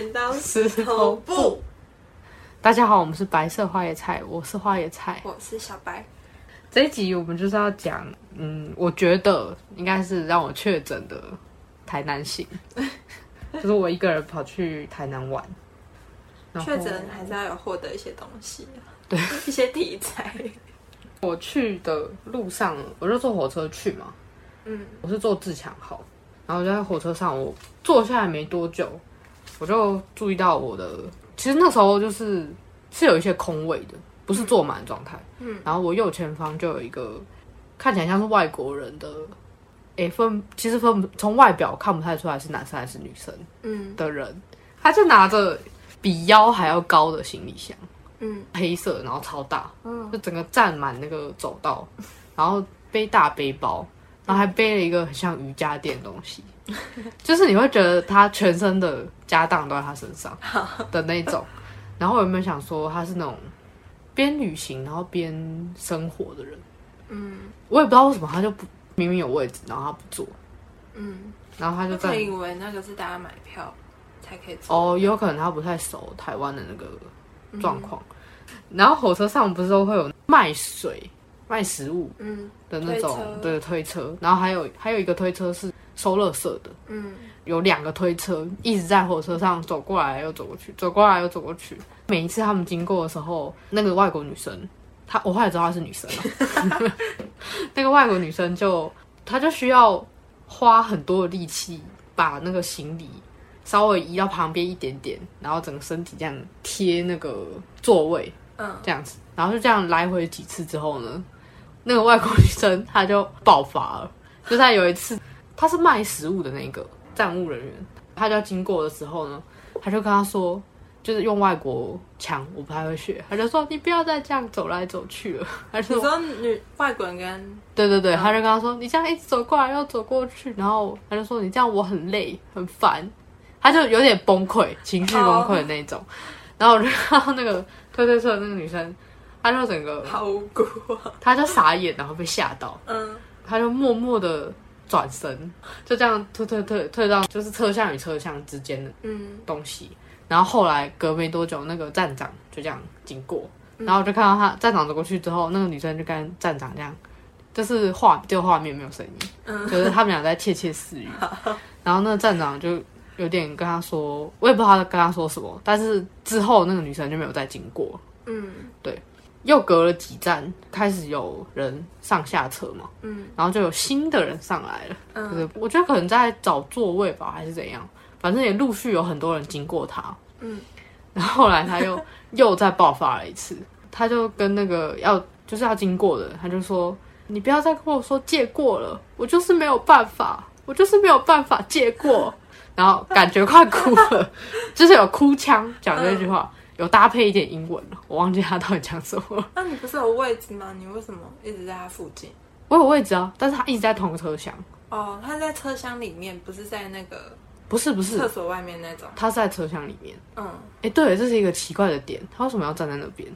剪刀石头布。大家好，我们是白色花椰菜，我是花椰菜。我是小白。这一集我们就是要讲，嗯，我觉得应该是让我确诊的台南行，就是我一个人跑去台南玩。确诊还是要有获得一些东西，对，一些题材。我去的路上，我就坐火车去嘛，嗯，我是坐自强号，然后就在火车上，我坐下来没多久，我就注意到我的，其实那时候就是是有一些空位的，不是坐满的状态，嗯，然后我右前方就有一个看起来像是外国人的，诶、分其实分不从外表看不太出来是男生还是女生嗯。的人，他就拿着比腰还要高的行李箱，嗯。黑色，然后超大，嗯。就整个占满那个走道，然后背大背包，然后还背了一个很像瑜伽垫的东西，就是你会觉得他全身的家当都在他身上的那种。然后我原本想说他是那种边旅行然后边生活的人，嗯。我也不知道为什么他就不明明有位置，然后他不坐，嗯，然后他就在我以为那个是大家买票才可以做。哦，有可能他不太熟台湾的那个状况。然后火车上不是都会有卖水、卖食物嗯。的那种推车。对推车，然后还有还有一个推车是收垃圾的，嗯。有两个推车一直在火车上走过来又走过去，走过来又走过去。每一次他们经过的时候，那个外国女生，她我后来知道她是女生了，那个外国女生就她就需要花很多的力气把那个行李稍微移到旁边一点点，然后整个身体这样贴那个座位，嗯。这样子，然后就这样来回几次之后呢，那个外国女生她就爆发了，就是她有一次，她是卖食物的那个站务人员，他就要经过的时候呢，他就跟他说，就是用外国腔，我不太会学，他就说你不要再这样走来走去了，他说说女外国人跟对对对，他就跟他说你这样一直走过来又走过去，然后他就说你这样我很累很烦，他就有点崩溃，情绪崩溃的那种，然后我就看到那个推推车的那个女生，她就整个好无辜啊。他就傻眼，然后被吓到，嗯。他就默默的转身，就这样退退退退到就是车厢与车厢之间的嗯东西。然后后来隔没多久，那个站长就这样经过，然后我就看到他站长走过去之后，那个女生就跟站长这样，就是画就画面没有声音，嗯就是他们俩在窃窃私语。然后那个站长就有点跟他说，我也不知道他跟他说什么，但是之后那个女生就没有再经过。嗯又隔了几站，开始有人上下车嘛，嗯。然后就有新的人上来了，就嗯是我觉得可能在找座位吧，还是怎样，反正也陆续有很多人经过他，嗯，然后后来他又 又再爆发了一次，他就跟那个要就是要经过的，他就说你不要再跟我说借过了，我就是没有办法，我就是没有办法借过，然后感觉快哭了，就是有哭腔讲这句话。有搭配一点英文了，我忘记他到底讲什么。那你不是有位置吗？你为什么一直在他附近？我有位置啊，但是他一直在同个车厢。哦，他在车厢里面，不是在那个不是不是，厕所外面那种。他是在车厢里面。嗯，哎、对，这是一个奇怪的点，他为什么要站在那边？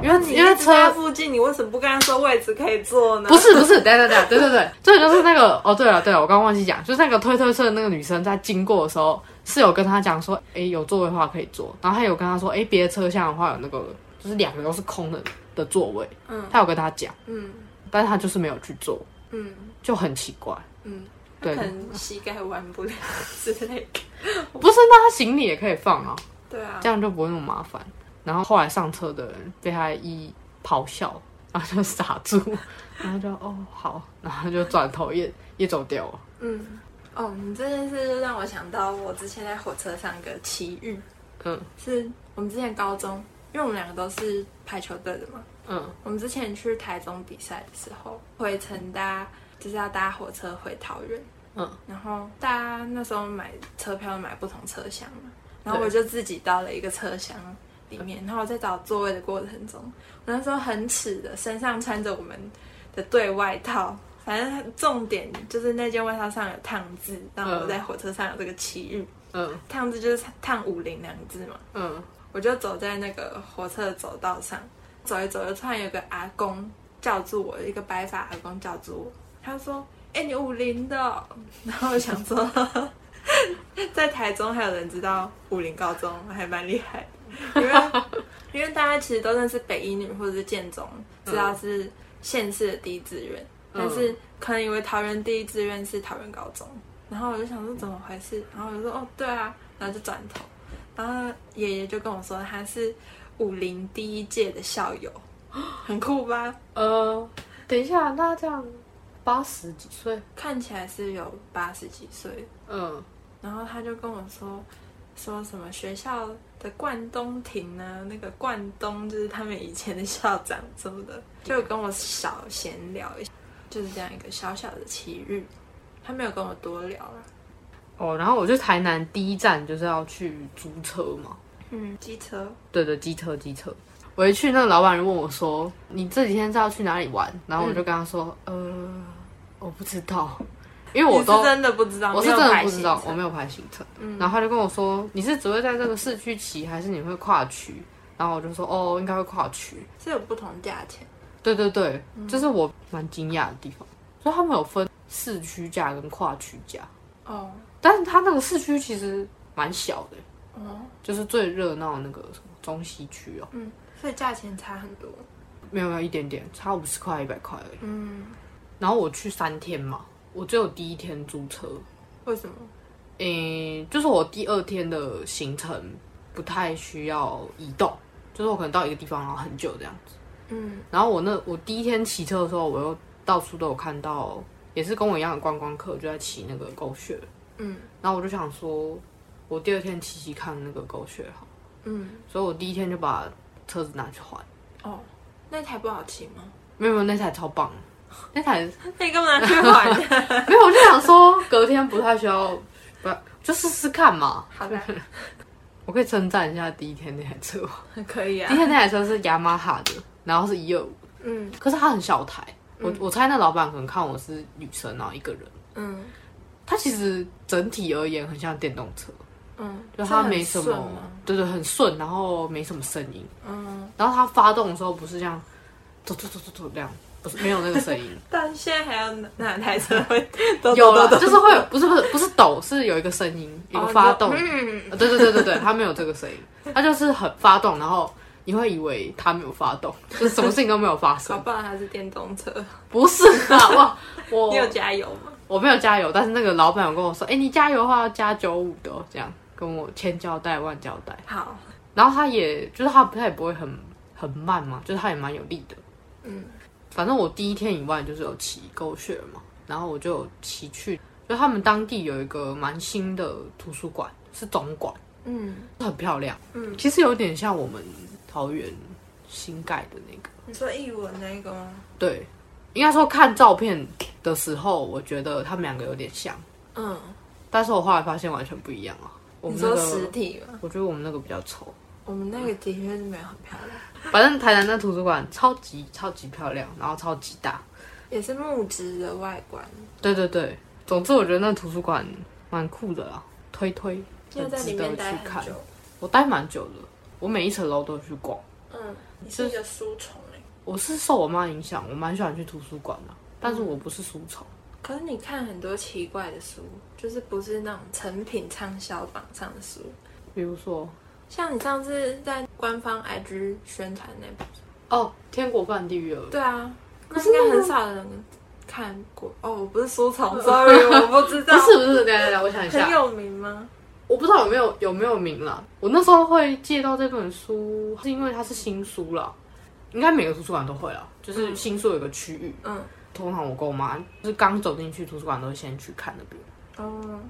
因那为因为你在车附近，你为什么不跟他说位置可以坐呢？不是不是，等一下等一下，对对对，这就是那个哦，对了对了，我刚刚忘记讲，就是那个推推车的那个女生在经过的时候，是有跟他讲说，哎、有座位的话可以坐，然后他有跟他说，哎、别的车厢的话有那个就是两个都是空的的座位，嗯他有跟他讲，嗯但是他就是没有去坐，嗯就很奇怪。嗯，对可能膝盖弯不了 之类的。不是，那他行李也可以放啊。对啊，这样就不会那么麻烦。然后后来上车的人被他一咆哮，然后就傻住，然后就哦好，然后就转头也也走掉了。嗯，哦，你这件事就让我想到我之前在火车上一个奇遇，嗯。是我们之前高中，因为我们两个都是排球队的嘛，嗯。我们之前去台中比赛的时候，回程搭就是要搭火车回桃园，嗯，然后大家那时候买车票买不同车厢嘛，然后我就自己到了一个车厢里面，然后我在找座位的过程中，我那时候很耻的身上穿着我们的队外套。反正重点就是那件外套上有烫字，然后我在火车上有这个奇遇。嗯烫字就是烫五零两个字嘛，嗯我就走在那个火车的走道上，走一走，就突然有个阿公叫住我，一个白发阿公叫住我，他说：“哎、你五零的哦。”然后我想说，在台中还有人知道武林高中，还蛮厉害的。因为因为大家其实都认识北一女或者是建中，知道是县市的第一志愿，但是可能以为桃园第一志愿是桃园高中。然后我就想说怎么回事，然后我就说哦对啊，然后就转头，然后爷爷就跟我说他是武林第一届的校友，很酷吧？呃，等一下，那这样八十几岁，看起来是有八十几岁，嗯，然后他就跟我说，说什么学校的冠东亭呢？那个冠东就是他们以前的校长什么的，就跟我小闲聊一下，就是这样一个小小的奇遇。他没有跟我多聊了。哦，然后我去台南第一站就是要去租车嘛，嗯，机车，对对，机车机车。我一去，那个老板就问我说：“你这几天是要去哪里玩？”然后我就跟他说：“呃，我不知道，因为我都真的不知道，我是真的不知道，我没有排行程。然后他就跟我说：“你是只会在这个市区骑，还是你会跨区？”然后我就说：“哦，应该会跨区。是有不同价钱。”对对对，这是我蛮惊讶的地方，所以他们有分市区价跟跨区价，哦但是他那个市区其实蛮小的，哦，就是最热闹的那个什么中西区哦，嗯，所以价钱差很多。没有没有一点点，差五十块一百块而已。嗯，然后我去三天嘛，我只有第一天租车，为什么？诶、就是我第二天的行程不太需要移动，就是我可能到一个地方然后很久这样子。嗯然后我那我第一天骑车的时候，我又到处都有看到，也是跟我一样的观光客就在骑那个狗血，嗯然后我就想说，我第二天骑骑看那个狗血好，嗯，所以我第一天就把车子拿去还。哦，那台不好骑吗？没有没有，那台超棒，那台 那你干嘛拿去还？没有，我就想说隔天不太需要，不就试试看嘛。好的，我可以称赞一下第一天那台车吗，可以啊。第一。天那台车是雅马哈的，然后是一二五，嗯。可是它很小台。我我猜那老板可能看我是女生，然后一个人，嗯。它其实整体而言很像电动车，嗯，就它没什么是很顺吗，对对，很顺，然后没什么声音，嗯，然后它发动的时候不是这样，走走走走走这样，不是没有那个声音，但现在还有哪哪台车会抖有了，就是会有，不是不是不是抖，是有一个声音，有个发动，嗯，呃对对对对对，它没有这个声音，它就是很发动，然后你会以为它没有发动，就是什么事情都没有发搞生，不好它是电动车。不是啊，哇，我你有加油吗？我没有加油，但是那个老板有跟我说，哎、你加油的话要加九五的、哦，这样跟我千交代万交代，好，然后他也就是他他也不会很很慢嘛，就是他也蛮有力的，嗯反正我第一天以外就是有骑狗血嘛，然后我就骑去，就他们当地有一个蛮新的图书馆，是总馆，嗯很漂亮，嗯，其实有点像我们桃园新盖的那个，你说译文那个吗？对，应该说看照片的时候，我觉得他们两个有点像，嗯，但是我后来发现完全不一样啊。我们说实，体吗？我觉得我们那个比较丑。我们那个的确是没有很漂亮，反正台南那图书馆超级超级漂亮，然后超级大。也是木质的外观。对对对，总之我觉得那图书馆蛮酷的啦，推推，因为在里面待很值得去看。我待蛮久的，我每一层楼都有去逛。嗯，你是一个书虫哎。我是受我妈影响，我蛮喜欢去图书馆的，但是我不是书虫。可是你看很多奇怪的书，就是不是那种成品畅销榜上的书，比如说，像你上次在官方 IG 宣传那本，哦，《天国伴地狱二》，对啊，那应该很少人看过。哦，我不是收藏，sorry，我不知道。不是不是，等一下等下，我想一下，很有名吗？我不知道有没有有没有名啦。我那时候会借到这本书，是因为它是新书啦，应该每个图书馆都会啦，就是新书有个区域。嗯，通常我跟我妈就是刚走进去图书馆，都会先去看那边。哦，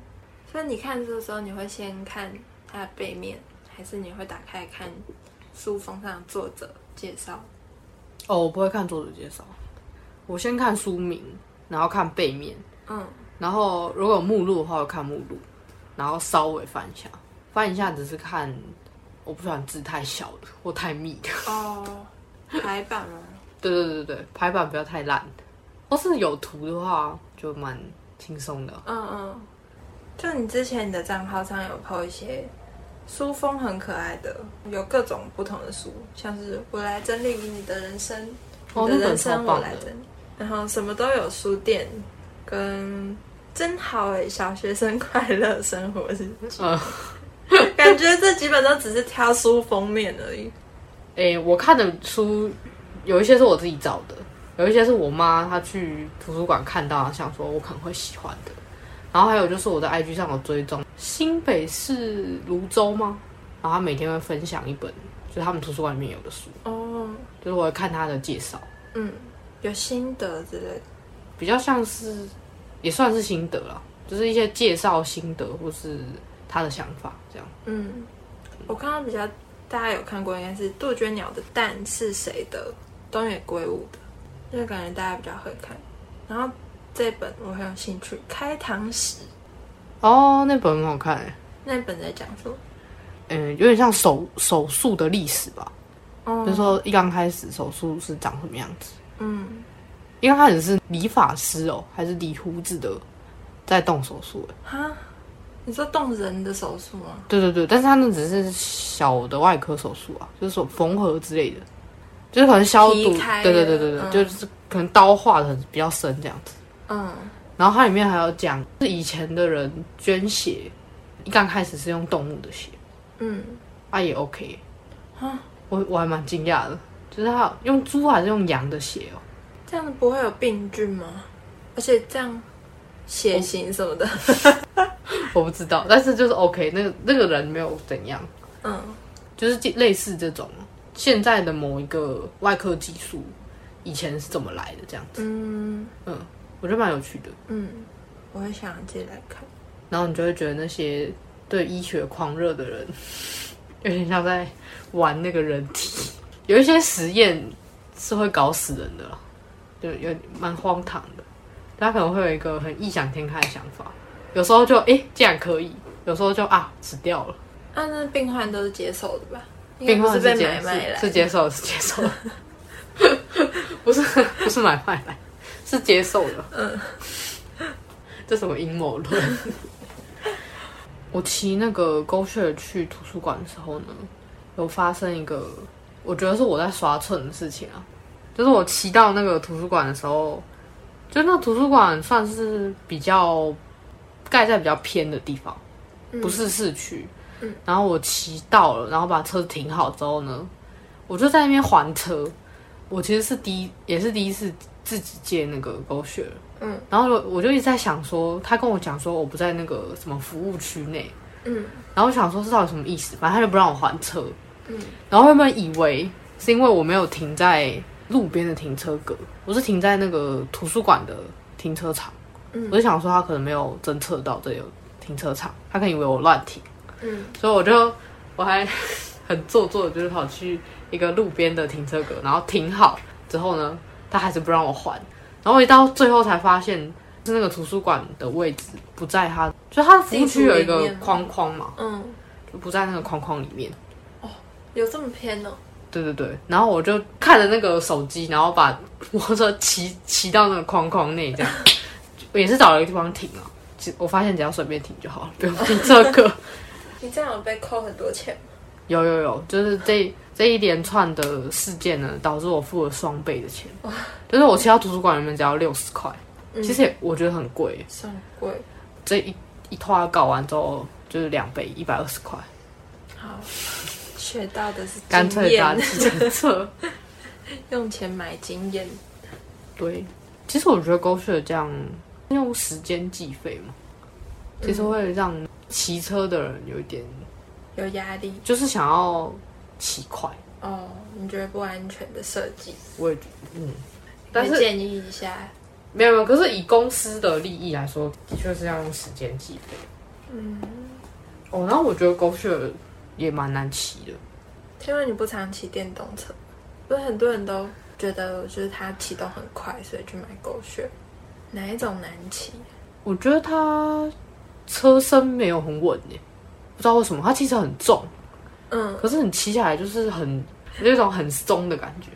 所以你看书的时候，你会先看它的背面，还是你会打开看书封上的作者介绍？哦，我不会看作者介绍，我先看书名，然后看背面，嗯，然后如果有目录的话，我看目录，然后稍微翻一下，翻一下只是看，我不喜欢字太小的或太密的。哦，排版吗？对对对对，排版不要太烂的，或是有图的话就蛮轻松的。嗯嗯，就你之前你的账号上有 po 一些书风很可爱的，有各种不同的书，像是我来整理你的人生，哦你的人生我来整理，然后什么都有书店跟真好哎，小学生快乐生活是，嗯，感觉这几本都只是挑书封面而已。诶、我看的书有一些是我自己找的，有一些是我妈她去图书馆看到，想说我可能会喜欢的。然后还有就是我在 IG 上有追踪新北市泸州吗？然后他每天会分享一本，就是他们图书馆里面有的书，哦，就是我会看他的介绍，嗯，有心得之类的。比较像是也算是心得了，就是一些介绍心得或是他的想法这样。嗯，我看到比较大家有看过，应该是杜鹃鸟的蛋是谁的？东野圭吾的，这个感觉大家比较会看。然后这本我很有兴趣，《开膛史》哦，那本很好看诶，那本在讲什么？嗯，有点像手手术的历史吧。哦就是说一刚开始手术是长什么样子？嗯，一刚开始是理发师哦，还是理胡子的在动手术？哎哈，你说动人的手术吗？对对对，但是他那只是小的外科手术啊，就是说缝合之类的，就是可能消毒对对对对对，嗯就是可能刀划的比较深这样子。嗯，然后它里面还有讲，是以前的人捐血，一刚开始是用动物的血，嗯，啊也 OK，啊，我我还蛮惊讶的，就是他用猪还是用羊的血哦。这样子不会有病菌吗？而且这样血型什么的，我不知道，但是就是 OK，那个那个人没有怎样，嗯。就是类似这种现在的某一个外科技术，以前是怎么来的这样子，嗯。嗯，我觉得蛮有趣的。嗯，我会想借来看。然后你就会觉得那些对医学狂热的人，有点像在玩那个人体，有一些实验是会搞死人的啦，就有蛮荒唐的。他可能会有一个很异想天开的想法，有时候就诶竟然可以，有时候就啊死掉了。啊，那病患都是接受的吧？病患是买卖来是是接受是接受的，不是不是买卖来，是接受的。嗯，这什么阴谋论？我骑那个 GoShare 去图书馆的时候呢，有发生一个我觉得是我在刷寸的事情啊，就是我骑到那个图书馆的时候，就那图书馆算是比较盖在比较偏的地方，不是市区。然后我骑到了，然后把车停好之后呢，我就在那边还车。我其实是第一，也是第一次自己借那个 GoShare。嗯，然后我我就一直在想说，他跟我讲说我不在那个什么服务区内，嗯然后我想说这到底什么意思？反正他就不让我还车。嗯，然后原本以为是因为我没有停在路边的停车格，我是停在那个图书馆的停车场。嗯我就想说他可能没有侦测到这里有停车场，他可能以为我乱停。嗯所以我就我还很做作的，就是跑去一个路边的停车格，然后停好之后呢，他还是不让我还，然后一到最后才发现是那个图书馆的位置不在他，就他的服务区有一个框框嘛，嗯，就不在那个框框里面。哦有这么偏哦？对对对，然后我就看着那个手机，然后把摩托车骑骑到那个框框内，这样也是找了一个地方停啊。其我发现只要随便停就好了，不用停 这个。你这样有被扣很多钱吗？有有有，就是这这一连串的事件呢，导致我付了双倍的钱。就是我骑到图书馆里面只要六十块，其实也我觉得很贵。算贵。这一一套搞完之后就是两倍，一百二十块，好，学到的是干经脆搭验，计程车。用钱买经验。对，其实我觉得狗血这样用时间计费嘛，其实会让骑车的人有一点，有压力就是想要骑快。哦，你觉得不安全的设计？我也觉得，嗯，但是建议一下。没有没有，可是以公司的利益来说，的确是要用时间计费。嗯，哦，然后我觉得狗血也蛮难骑的。因为你不常骑电动车，不是很多人都觉得就是它启动很快，所以去买狗血。哪一种难骑？我觉得它车身没有很稳耶，不知道为什么，它其实很重，嗯，可是你骑下来就是很有一种很松的感觉。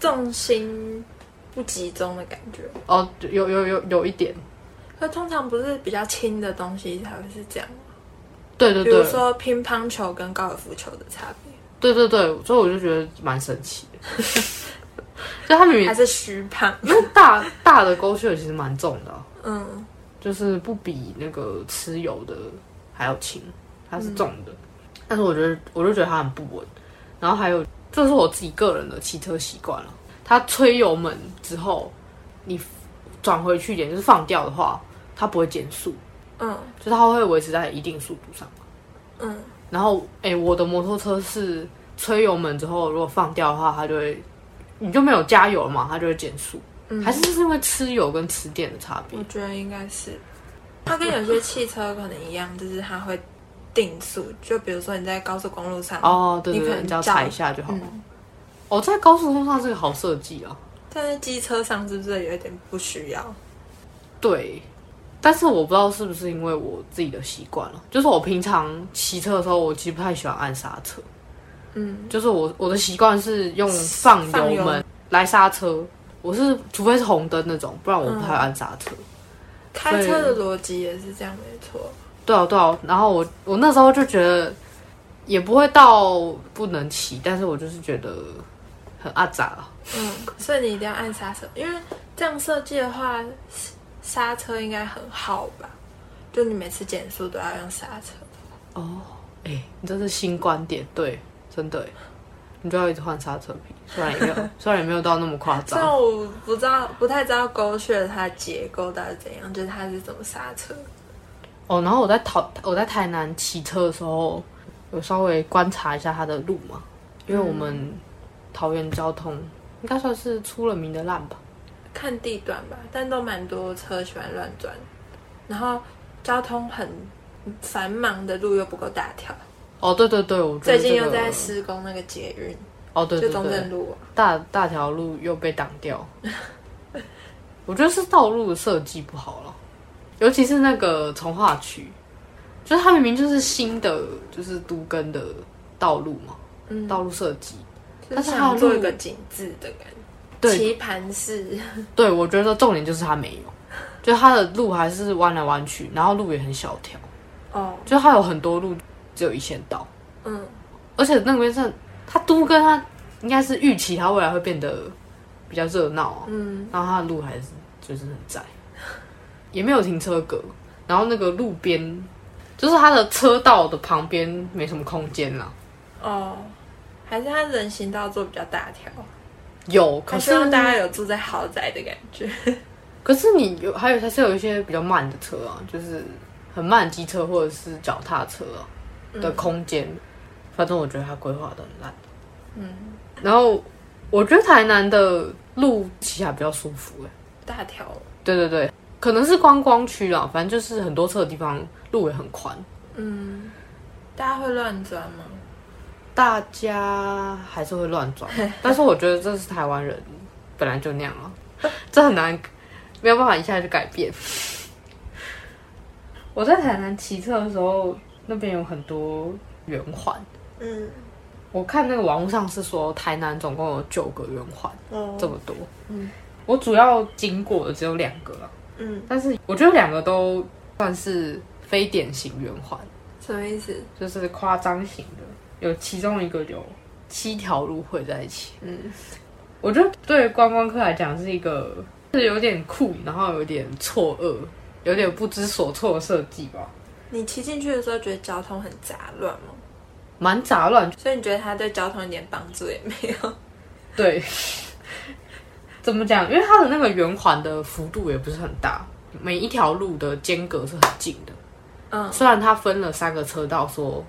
重心不集中的感觉。哦，有有有有一点，可通常不是比较轻的东西才会是这样吗？对对对，比如说乒乓球跟高尔夫球的差别，对对对，所以我就觉得蛮神奇的。就他明明还是虚胖？因为大大的勾穴其实蛮重的啊、嗯，就是不比那个吃油的还要轻，它是重的。但是我觉得，我就觉得它很不稳。然后还有，这是我自己个人的骑车习惯了。它吹油门之后，你转回去一点，就是放掉的话，它不会减速，嗯就它会维持在一定速度上。嗯，然后，哎、我的摩托车是吹油门之后，如果放掉的话，它就会，你就没有加油了嘛，它就会减速。嗯还是是因为吃油跟吃电的差别我？觉得应该是，它跟有些汽车可能一样，就是它会定速，就比如说你在高速公路上，哦，对对对，你可能只要踩一下就好。嗯，哦，在高速公路上是个好设计啊。但是机车上是不是有一点不需要？对，但是我不知道是不是因为我自己的习惯了，就是我平常骑车的时候，我其实不太喜欢按刹车，嗯，就是我我的习惯是用放放油油门来刹车，我是除非是红灯那种，不然我不太按刹车。开车的逻辑也是这样，没错。对啊对啊，然后我我那时候就觉得也不会到不能骑，但是我就是觉得很阿杂啊。嗯，所以你一定要按刹车，因为这样设计的话，刹车应该很好吧？就你每次减速都要用刹车。哦，哎、你这是新观点，对，真的，你就要一直换刹车皮，虽然也没有，虽然也没有到那么夸虽然张。我不知道，不太知道勾血它的结构到底怎样，就是它是怎么刹车。哦，然后我在桃我在台南骑车的时候，有稍微观察一下它的路嘛，因为我们桃园交通应该算是出了名的烂吧。看地段吧，但都蛮多车喜欢乱转，然后交通很繁忙的路又不够大条。哦，对对对，我最得这个近又在施工那个捷运，哦，对就中正路、啊。大大条路又被挡掉，我觉得是道路的设计不好了，尤其是那个从化区，就是它明明就是新的，就是都根的道路嘛，嗯，道路设计，但但是它做一个景致的感觉，对。棋盘式。对我觉得重点就是它没有，就它的路还是弯来弯去，然后路也很小条，哦，就它有很多路只有一线道，嗯，而且那边是它都跟它应该是预期它未来会变得比较热闹啊，嗯，然后它的路还是就是很窄，也没有停车格，然后那个路边就是它的车道的旁边没什么空间啦，哦，还是它人行道做比较大条，有，可是希望大家有住在豪宅的感觉。可是你有还有还是有一些比较慢的车啊，就是很慢的机车或者是脚踏车啊的空间，反正我觉得它规划的很烂。嗯，然后我觉得台南的路骑起来比较舒服哎、大条，对对对，可能是观光区啦，反正就是很多车的地方路也很宽，嗯，大家会乱钻吗？大家还是会乱转，但是我觉得这是台湾人本来就那样啊，这很难，没有办法一下就改变。我在台南骑车的时候，那边有很多圆环，嗯，我看那个网络上是说台南总共有九个圆环，哦，这么多。嗯我主要经过的只有两个啦，嗯，但是我觉得两个都算是非典型圆环，什么意思？就是夸张型的。有其中一个有七条路汇在一起，嗯，我觉得对观光客来讲是一个是有点酷，然后有点错愕，有点不知所措的设计吧，你骑进去的时候觉得交通很杂乱吗？蛮杂乱。所以你觉得它对交通一点帮助也没有？对，怎么讲？因为它的那个圆环的幅度也不是很大，每一条路的间隔是很近的。嗯虽然它分了三个车道，说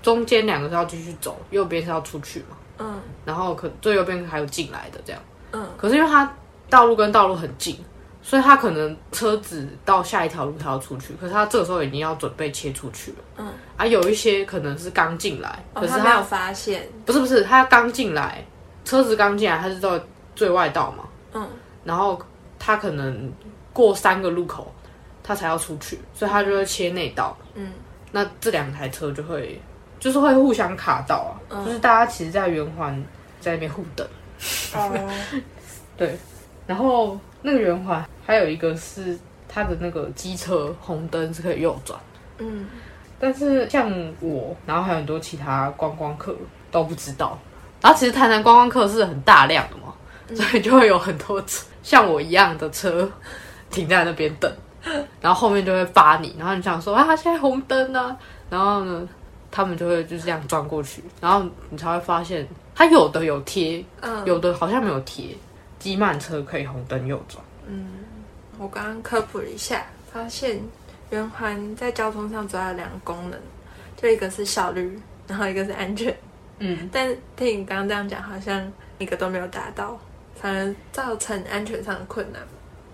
中间两个是要继续走，右边是要出去嘛，嗯然后可最右边还有进来的这样。嗯可是因为它道路跟道路很近，所以它可能车子到下一条路它要出去，可是它这个时候已经要准备切出去了。嗯，啊，有一些可能是刚进来，哦，可是他没有发现，不是不是，他刚进来，车子刚进来，他是到最外道嘛，嗯。然后他可能过三个路口，他才要出去，所以他就会切内道。嗯。那这两台车就会就是会互相卡到啊，嗯。就是大家其实，在圆环在那边互等。哦，对，然后那个圆环还有一个是它的那个机车红灯是可以右转，嗯。但是像我，然后还有很多其他观光客都不知道。然后其实台南观光客是很大量的嘛，所以就会有很多车像我一样的车停在那边等。然后后面就会扒你，然后你想说啊，现在红灯呢、然后呢，他们就会就这样转过去，然后你才会发现，它有的有贴，嗯，有的好像没有贴。机慢车可以红灯右转，嗯我刚刚科普了一下，发现圆环在交通上主要有两个功能，就一个是效率，然后一个是安全。嗯，但听你刚刚这样讲，好像一个都没有达到，反而造成安全上的困难。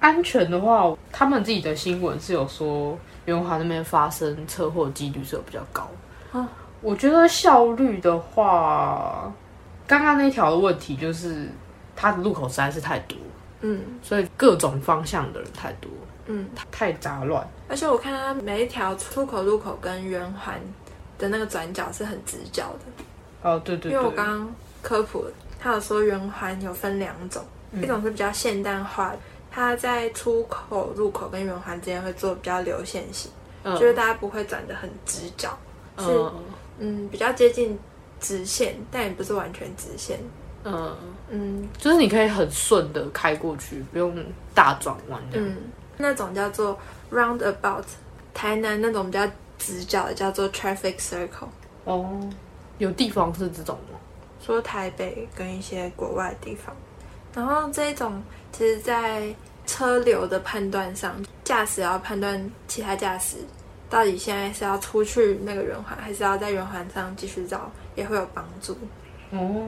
安全的话，他们自己的新闻是有说圆环那边发生车祸几率是有比较高。啊我觉得效率的话，刚刚那条的问题就是它的路口实在是太多，嗯所以各种方向的人太多，嗯，太杂乱。而且我看它每一条出口路口跟圆环的那个转角是很直角的，哦，对对因为我，刚刚科普了，他有说圆环有分两种，一种是比较现代化的，它在出口入口跟圆环之间会做比较流线型，嗯就是大家不会转的很直角，是嗯嗯比较接近直线，但也不是完全直线。嗯，嗯就是你可以很顺的开过去，不用大转弯的。嗯，那种叫做 roundabout，台南那种比较直角的叫做 traffic circle。哦，有地方是这种吗？说台北跟一些国外的地方，然后这一种其实，在车流的判断上，驾驶要判断其他驾驶到底现在是要出去那个圆环，还是要在圆环上继续绕，也会有帮助。哦，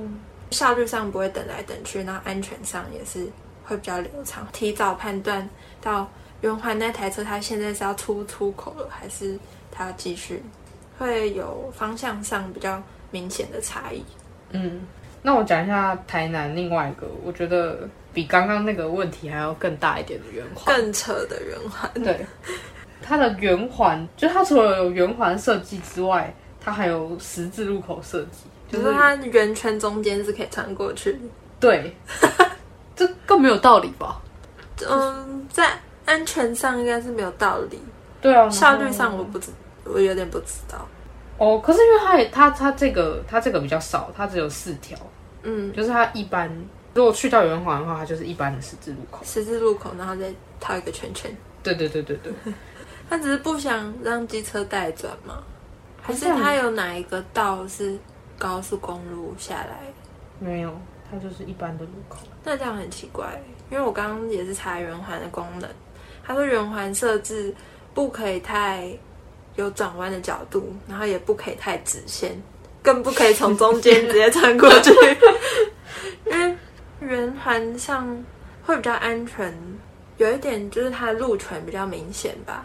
效率上不会等来等去，然后安全上也是会比较流畅，提早判断到圆环那台车它现在是要出出口了，还是它要继续，会有方向上比较明显的差异。嗯，那我讲一下台南另外一个，我觉得比刚刚那个问题还要更大一点的圆环。更扯的圆环，对，它的圆环，就它除了有圆环设计之外，它还有十字路口设计，就就是是它圆圈中间是可以穿过去的。对，这更没有道理吧？嗯，在安全上应该是没有道理，对啊，效率上我不知，我有点不知道。哦，可是因为它也它它这个它这个比较少，它只有四条，嗯，就是它一般如果去到圆环的话，它就是一般的十字路口。十字路口，然后再套一个圈圈。对对对对对，他只是不想让机车带转嘛？还是他有哪一个道是高速公路下来？没有，它就是一般的路口。那这样很奇怪，因为我刚刚也是查圆环的功能，他说圆环设置不可以太有转弯的角度，然后也不可以太直线，更不可以从中间直接穿过去，因为圆环上会比较安全。有一点就是它的路权比较明显吧，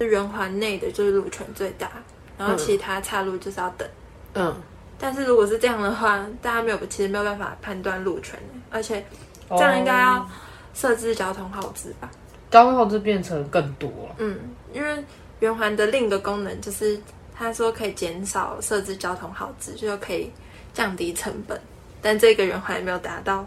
圆环内的就是路权最大，然后其他岔路就是要等。嗯，但是如果是这样的话，大家没有其实没有办法判断路权，而且这样应该要哦设置交通号志吧？交通号志变成更多了。嗯，因为圆环的另一个功能就是，他说可以减少设置交通耗资，就可以降低成本，但这个圆环还没有达到，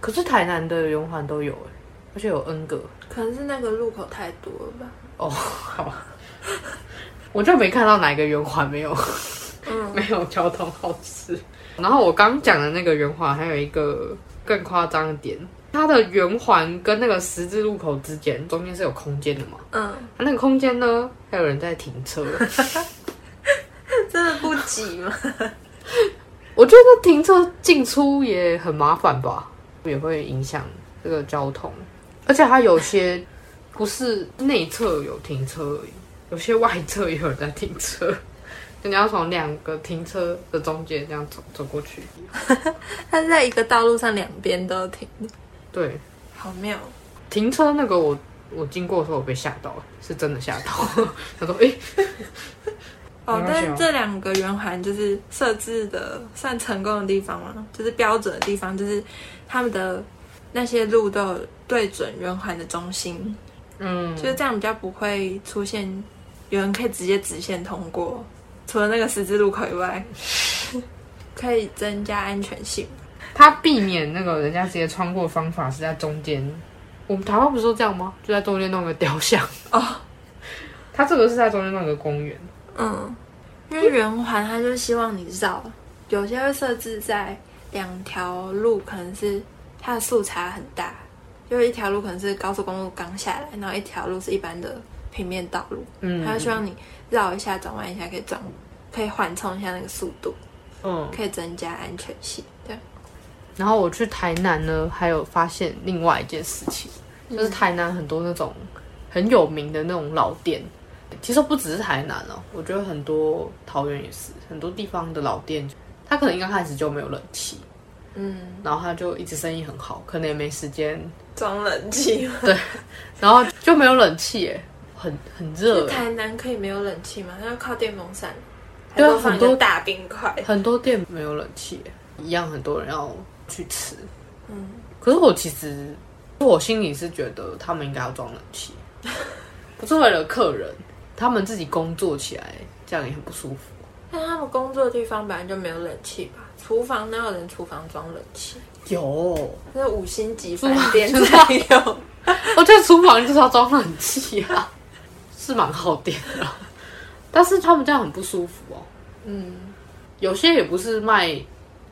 可是台南的圆环都有哎，而且有 N 个。可能是那个路口太多了吧？哦，好吧，我就没看到哪个圆环没有嗯，没有交通号志。然后我刚讲的那个圆环还有一个更夸张的点，它的圆环跟那个十字路口之间中间是有空间的嘛？嗯，它那个空间呢，还有人在停车。真的不挤吗？我觉得停车进出也很麻烦吧，也会影响这个交通。而且它有些不是内侧有停车而已，有些外侧也有人在停车，你要从两个停车的中间这样走走过去。它是在一个道路上两边都停，对，好妙。停车那个我我经过的时候我被吓到了，是真的吓到。他说：“诶，哦但这两个圆环就是设置的算成功的地方嘛，就是标准的地方，就是他们的那些路都有对准圆环的中心，嗯，就是这样比较不会出现有人可以直接直线通过，除了那个十字路口以外，可以增加安全性。他避免那个人家直接穿过的方法是在中间。我们台湾不是都这样吗？就在中间弄个雕像。哦，他这个是在中间弄个公园。嗯，因为圆环他就希望你绕，有些会设置在两条路，可能是它的速差很大，就是一条路可能是高速公路刚下来，然后一条路是一般的平面道路，嗯，他就希望你绕一下、转弯一下，可以转，可以缓冲一下那个速度，嗯，可以增加安全性。对，然后我去台南呢，还有发现另外一件事情，就是台南很多那种很有名的那种老店，其实不只是台南哦，我觉得很多桃园也是，很多地方的老店，它可能刚开始就没有冷气，嗯，然后它就一直生意很好，可能也没时间，装冷气对？然后就没有冷气耶，很很热，台南可以没有冷气吗？那要靠电风扇，对啊很多个大冰块。很多店没有冷气，一样很多人要去吃，嗯，可是我其实我心里是觉得他们应该要装冷气，不是为了客人，他们自己工作起来这样也很不舒服。但他们工作的地方本来就没有冷气吧？厨房哪有人厨房装冷气？有，那五星级饭店厨才 有。我觉得厨房就是要装冷气啊，是蛮耗电的，但是他们这样很不舒服哦。嗯，有些也不是卖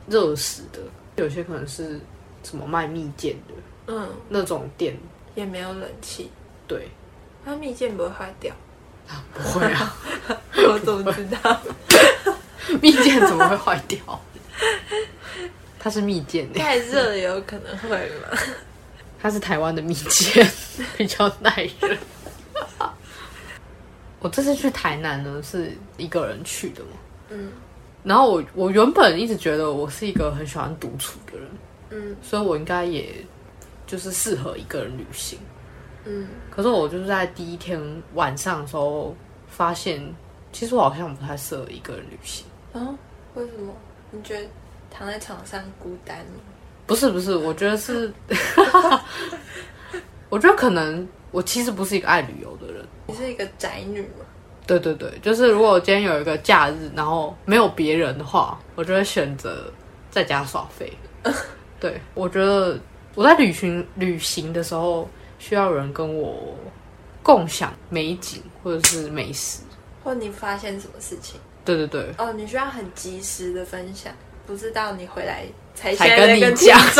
热食的，有些可能是什么卖蜜饯的嗯，那种店，也没有冷气，对，它蜜饯不会坏掉。不会啊，我怎么知道？蜜饯怎么会坏掉？它是蜜饯欸太热也有可能会嘛。它是台湾的蜜饯，比较耐热。我这次去台南呢，是一个人去的嘛。嗯然后我我原本一直觉得我是一个很喜欢独处的人，嗯所以我应该也就是适合一个人旅行。嗯，可是我就是在第一天晚上的时候发现，其实我好像不太适合一个人旅行。啊，为什么？你觉得躺在床上孤单吗？不是不是，我觉得是，我觉得可能我其实不是一个爱旅游的人。你是一个宅女吗？对对对，就是如果我今天有一个假日，然后没有别人的话，我就会选择在家耍废。对，我觉得我在旅行旅行的时候，需要有人跟我共享美景或者是美食。或你发现什么事情？对对对，哦，你需要很及时的分享，不知道你回来才才跟跟你讲。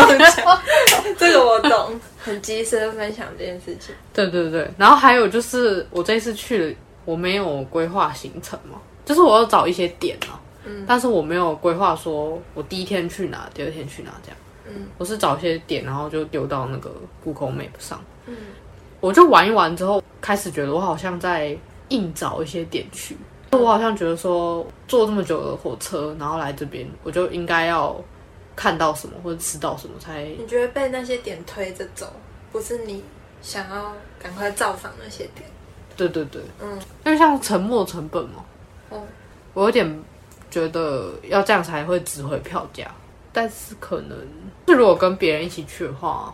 这个我懂，很及时的分享这件事情。对对对，然后还有就是我这一次去了，我没有规划行程嘛，就是我要找一些点啊，嗯。但是我没有规划说我第一天去哪，第二天去哪这样，嗯。我是找一些点，然后就丢到那个 Google Map 上，嗯。我就玩一玩之后，开始觉得我好像在硬找一些点去，我好像觉得说坐这么久的火车，然后来这边，我就应该要看到什么或者吃到什么才你觉得被那些点推着走，不是你想要赶快造访那些点？对对对，嗯因为像沉没成本嘛。哦，我有点觉得要这样才会值回票价，但是可能是如果跟别人一起去的话，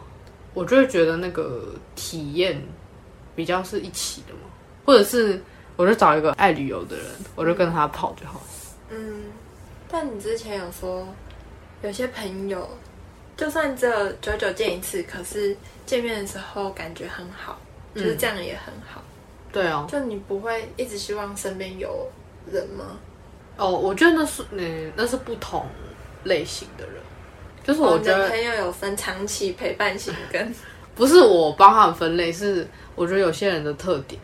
我就会觉得那个体验比较是一起的嘛，或者是我就找一个爱旅游的人，我就跟他跑就好。嗯，但你之前有说，有些朋友就算只有久久见一次，可是见面的时候感觉很好，就是这样也很好。对啊，就你不会一直希望身边有人吗？哦，我觉得那是嗯，那是不同类型的人，就是我觉得朋友有分长期陪伴型跟 不是我帮他们分类，是我觉得有些人的特点，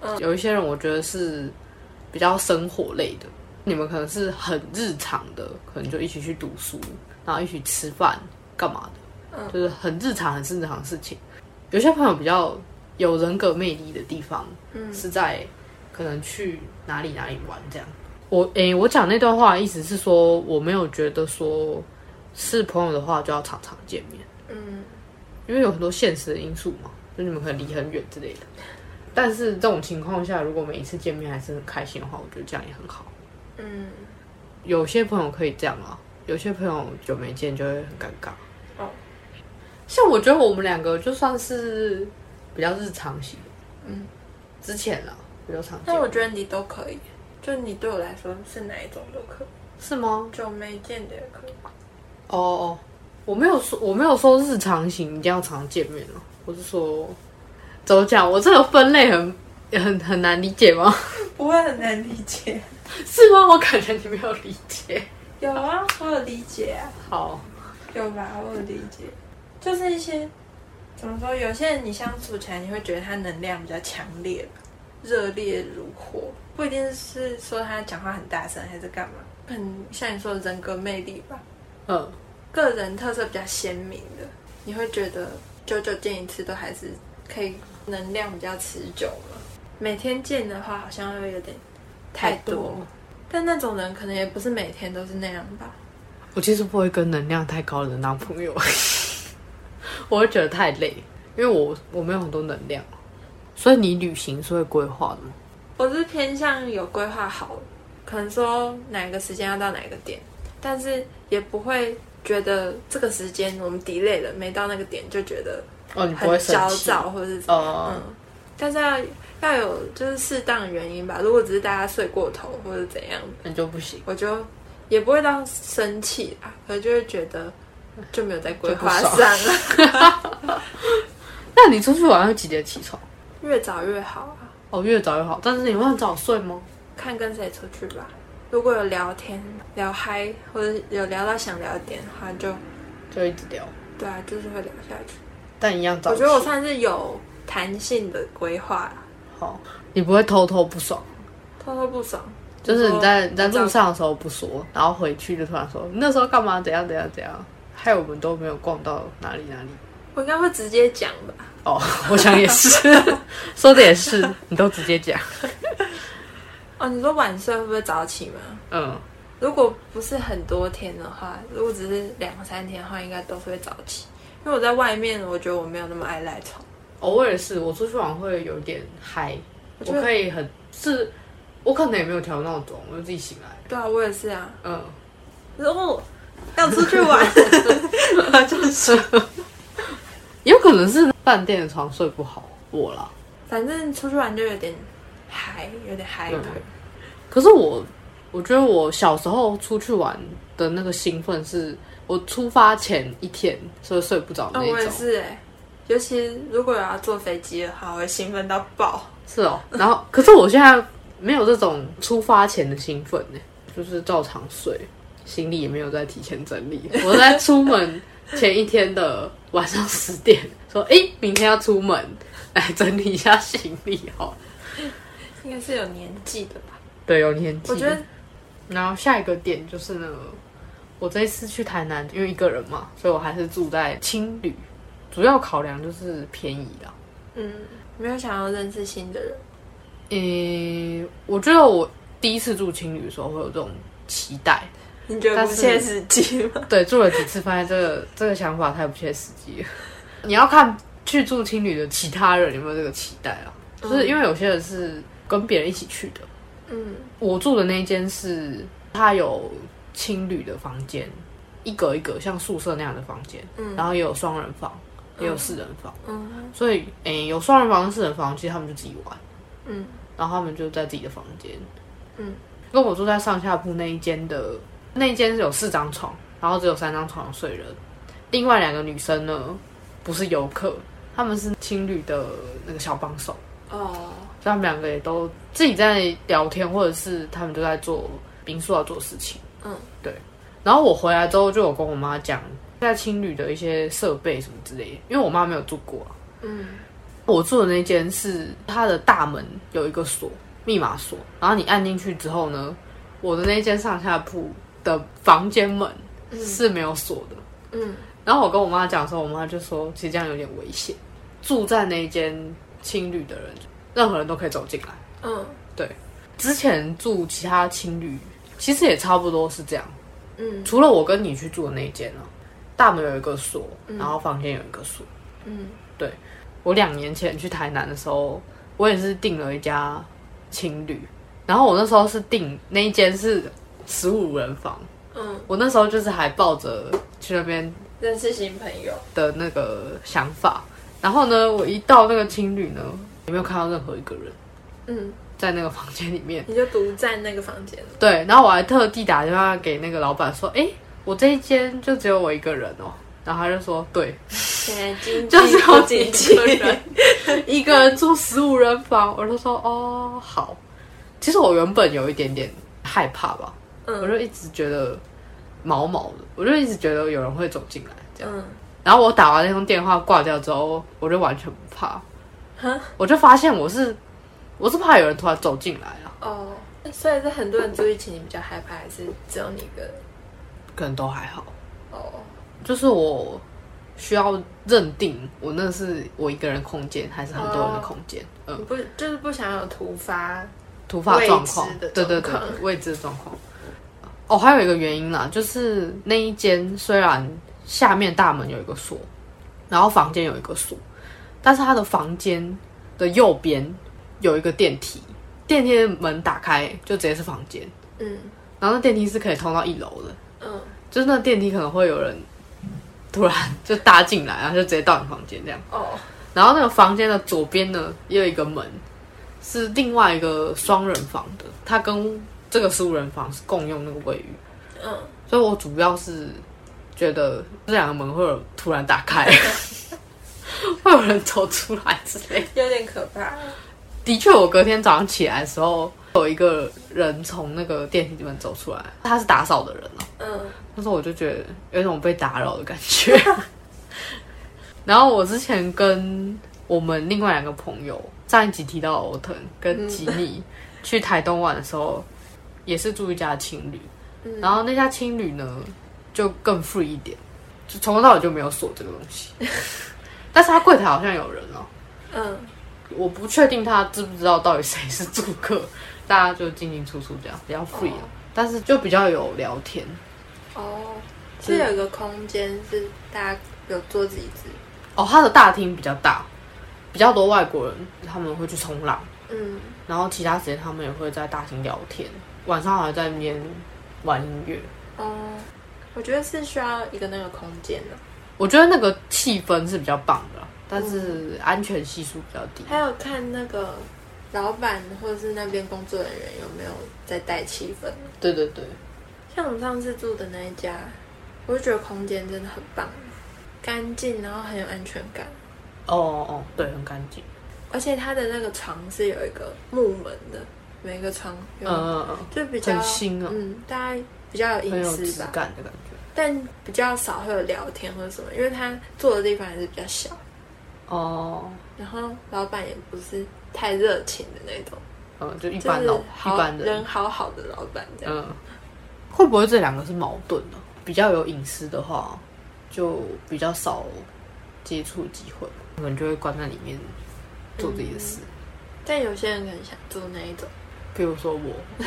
嗯。有一些人我觉得是比较生活类的，你们可能是很日常的，可能就一起去读书，然后一起吃饭干嘛的，嗯。就是很日常、很日常的事情。有些朋友比较有人格魅力的地方，嗯是在可能去哪里哪里玩这样。我诶、我讲那段话的意思是说，我没有觉得说是朋友的话就要常常见面。嗯因为有很多现实的因素嘛，就你们可能离很远之类的。但是这种情况下，如果每一次见面还是很开心的话，我觉得这样也很好。嗯有些朋友可以这样啊，有些朋友久没见就会很尴尬。哦，像我觉得我们两个就算是比较日常型，嗯，之前啦比较常见但，我觉得你都可以，就你对我来说是哪一种都可以，是吗？久没见的也可以。哦哦，我没有说我没有说日常型一定要常见面哦，我是说怎么讲？我这个分类很很很难理解吗？不会很难理解。是吗？我感觉你没有理解。有啊，我有理解啊，好，有吧？我有理解，就是一些怎么说，有些人你相处起来，你会觉得他能量比较强烈吧，热烈如火，不一定是说他讲话很大声还是干嘛，很像你说的人格魅力吧，嗯，个人特色比较鲜明的，你会觉得久久见一次都还是可以能量比较持久嘛。每天见的话好像会有点太多，但那种人可能也不是每天都是那样吧。我其实不会跟能量太高的人当朋友，我会觉得太累，因为我我没有很多能量。所以你旅行是会规划的吗？我是偏向有规划好，可能说哪个时间要到哪个点，但是也不会觉得这个时间我们 delay 了，没到那个点就觉得哦，你不会很焦躁或者是怎么样。哦嗯，但是要要有就是适当的原因吧。如果只是大家睡过头或者怎样，那就不行。我就也不会到生气啊，可能就会觉得就没有在规划上了。那你出去玩会几点起床？越早越好啊，哦，越早越好。但是你会很早睡吗？看跟谁出去吧。如果有聊天聊嗨，或者有聊到想聊的点的话，就就一直聊，对啊，就是会聊下去。但一样早。我觉得我算是有弹性的规划啦，好，你不会偷偷不爽，偷偷不爽，就是你在你在路上的时候不说，然后回去就突然说你那时候干嘛？怎样怎样怎样？害我们都没有逛到哪里哪里。我应该会直接讲吧。哦，我想也是，说的也是，你都直接讲。哦，你说晚睡会不会早起吗？嗯，如果不是很多天的话，如果只是两三天的话，应该都是会早起。因为我在外面，我觉得我没有那么爱赖床。哦，我也是，我出去玩会有点嗨，我可以很是，我可能也没有调闹钟，我就自己醒来。对啊，我也是啊。嗯，然后要出去玩，就 是有可能是饭店的床睡不好，我啦。反正出去玩就有点嗨，有点嗨。嗯可是我，我觉得我小时候出去玩的那个兴奋是，我出发前一天所以睡不着那种。我也是哎、尤其如果有要坐飞机的话，我会兴奋到爆。是哦，然后可是我现在没有这种出发前的兴奋呢，就是照常睡，行李也没有在提前整理。我在出门前一天的晚上十点说，诶，明天要出门，来整理一下行李好了。应该是有年纪的吧？对，有年纪。我觉得，然后下一个点就是呢，我这一次去台南，因为一个人嘛，所以我还是住在青旅，主要考量就是便宜啦。嗯，没有想要认识新的人。诶、我觉得我第一次住青旅的时候会有这种期待，你觉得但是不切实际吗？对，住了几次发现这个这个想法太不切实际了。你要看去住青旅的其他人有没有这个期待啊？就是因为有些人是跟别人一起去的，嗯我住的那一间是它有青旅的房间，一格一格像宿舍那样的房间，嗯然后也有双人房，也有四人房，嗯所以诶、有双人房跟四人房，其实他们就自己玩，嗯然后他们就在自己的房间，嗯，跟我住在上下铺那一间的那一间是有四张床，然后只有三张床睡人，另外两个女生呢不是游客，他们是青旅的那个小帮手。哦，所以他们两个也都自己在聊天，或者是他们都在做民宿要做事情。嗯，对。然后我回来之后，就有跟我妈讲在青旅的一些设备什么之类的，因为我妈没有住过、啊。嗯我住的那间是它的大门有一个锁，密码锁，然后你按进去之后呢，我的那间上下铺的房间门是没有锁的。嗯然后我跟我妈讲的时候，我妈就说，其实这样有点危险。住在那间青旅的人，任何人都可以走进来。嗯对之前住其他青旅，其实也差不多是这样。嗯除了我跟你去住的那一间啊，大门有一个锁，然后房间有一个锁。嗯对我两年前去台南的时候，我也是订了一家青旅，然后我那时候是订那一间是十五人房，嗯，我那时候就是还抱着去那边认识新朋友。的那个想法，然后呢，我一到那个青旅呢，也没有看到任何一个人嗯，在那个房间里面。你就独占那个房间了。对，然后我还特地打电话给那个老板说：“哎，我这一间就只有我一个人哦。”然后他就说：“对，现在经济 就是不有你一景气个人，一个人住十五人房。”我就说：“哦，好。”其实我原本有一点点害怕吧，我嗯就一直觉得毛毛的，我就一直觉得有人会走进来这样。嗯然后我打完那通电话挂掉之后，我就完全不怕哈，我就发现我是我是怕有人突然走进来啊，哦，所以是很多人住一起，你比较害怕，还是只有你一个人？可能都还好。哦，就是我需要认定我那是我一个人空间，还是很多人的空间。嗯，不就是不想有突发？突发状况的，对对对，未知的状况。哦，还有一个原因啦，就是那一间虽然下面大门有一个锁，然后房间有一个锁，但是它的房间的右边有一个电梯，电梯的门打开就直接是房间，嗯然后那电梯是可以通到一楼的，嗯，就是那电梯可能会有人突然就搭进来，然后就直接到你房间这样。哦，然后那个房间的左边呢，也有一个门，是另外一个双人房的，它跟这个十五人房是共用那个卫浴，嗯，所以我主要是觉得这两个门会突然打开，会有人走出来之类。有点可怕。的确，我隔天早上起来的时候，有一个人从那个电梯里面走出来，他是打扫的人哦、嗯那时候我就觉得有一种被打扰的感觉。然后我之前跟我们另外两个朋友，上一集提到的欧腾跟吉尼、去台东玩的时候，也是住一家青旅。然后那家青旅呢，就更 free 一点，就从头到尾就没有锁这个东西。但是他柜台好像有人哦、嗯，我不确定他知不知道到底谁是住客，大家就进进出出这样，比较 free 啊。但是就比较有聊天，哦，是。有一个空间是大家有桌子椅子。哦，他的大厅比较大，比较多外国人，他们会去冲浪，嗯，然后其他时间他们也会在大厅聊天，晚上还在那边玩音乐。哦，我觉得是需要一个那个空间的。我觉得那个气氛是比较棒的，但是安全系数比较低。还有看那个老板或者是那边工作人员有没有在带气氛。对对对，像我们上次住的那一家，我就觉得空间真的很棒，干净，然后很有安全感，哦哦哦，对，很干净。而且他的那个床是有一个木门的，每个床有，嗯嗯嗯，就比较很新啊。嗯，大家比较有隐私吧，感的感觉。但比较少会有聊天或者什么，因为他坐的地方还是比较小，哦，然后老板也不是太热情的那种，嗯，就一般老好一般的人好好的老板这样。嗯，会不会这两个是矛盾呢？比较有隐私的话，就比较少接触机会，可能就会关在里面做自己的事。但有些人可能想做那一种，比如说我，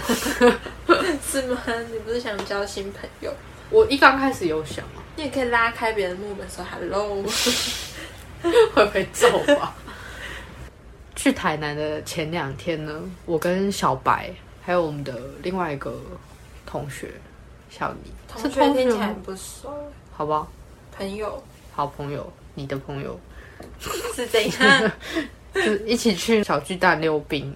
是吗？你不是想交新朋友？我一刚开始有想啊，你也可以拉开别人的木门说 “hello”。会不会揍吧。去台南的前两天呢，我跟小白还有我们的另外一个同学小妮，同是学听起来不熟，好吧，朋友好朋友，你的朋友，是怎样？就一起去小巨蛋溜冰。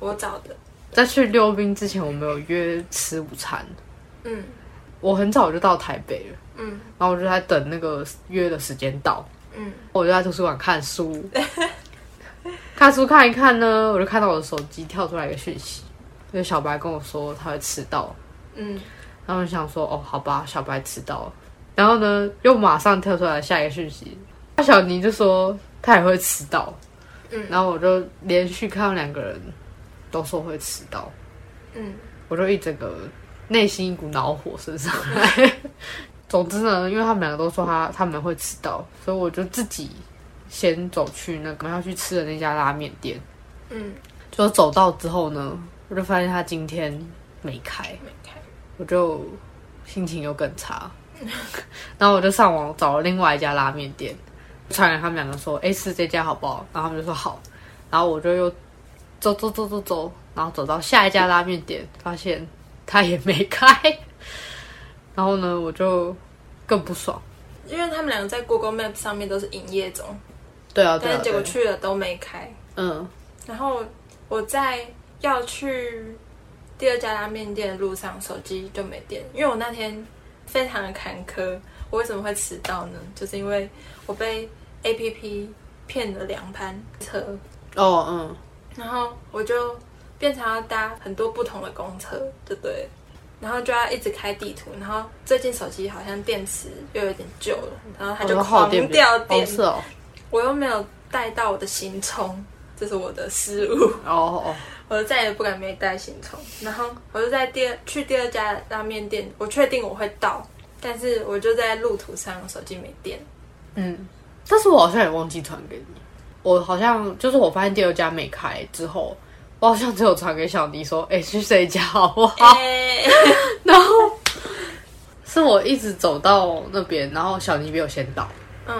我找的。在去溜冰之前，我们有约吃午餐。嗯。我很早就到台北了，嗯。然后我就在等那个约的时间到，嗯，我就在图书馆看书，看书看一看呢，我就看到我的手机跳出来一个讯息，就是小白跟我说他会迟到，嗯，然后我想说哦好吧，小白迟到。了，然后呢又马上跳出来下一个讯息，小妮就说他也会迟到，嗯。然后我就连续看到两个人都说会迟到，嗯，我就一整个内心一股恼火升上来。总之呢，因为他们两个都说他他们会迟到，所以我就自己先走去那个要去吃的那家拉面店。嗯，就走到之后呢，我就发现他今天没开，没开。我就心情又更差。然后我就上网找了另外一家拉面店，传给他们两个说：“哎，是这家好不好？”然后他们就说好。然后我就又走走走走走，然后走到下一家拉面店，发现他也没开。然后呢，我就更不爽。因为他们两个在 Google Map 上面都是营业中，对啊，但是结果去了都没开。嗯然后我在要去第二家拉面店的路上，手机就没电，因为我那天非常的坎坷。我为什么会迟到呢？就是因为我被 A P P 骗了两班车，哦嗯，然后我就变成要搭很多不同的公车，对不对？然后就要一直开地图，然后最近手机好像电池又有点旧了，然后它就狂掉电，哦是哦，我又没有带到我的行充，这是我的失误，哦哦，我就再也不敢没带行充。然后我就在第二去第二家拉面店，我确定我会到，但是我就在路途上手机没电。嗯，但是我好像也忘记传给你。我好像就是我发现第二家没开之后，我好像只有传给小迪说：“哎、去这一家好不好？” 哎 然后是我一直走到那边，然后小迪比我先到。嗯，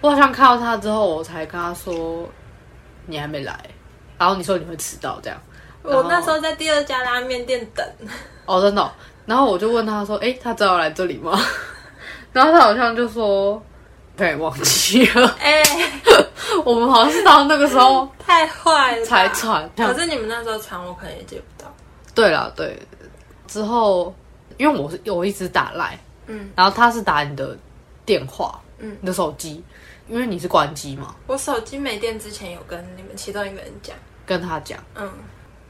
我好像看到他之后，我才跟他说：“你还没来。”然后你说你会迟到这样。我那时候在第二家拉面店等，哦，真的哦、然后我就问他说：“哎、他知道来这里吗？” 然后他好像就说：“对，忘记了。哎、”我们好像是到那个时候太坏了才传。可是你们那时候传，我可能也接不到。对了，对，之后因为我是我一直打赖，嗯。然后他是打你的电话，嗯。你的手机，因为你是关机嘛，我手机没电之前有跟你们其中一个人讲，跟他讲，嗯。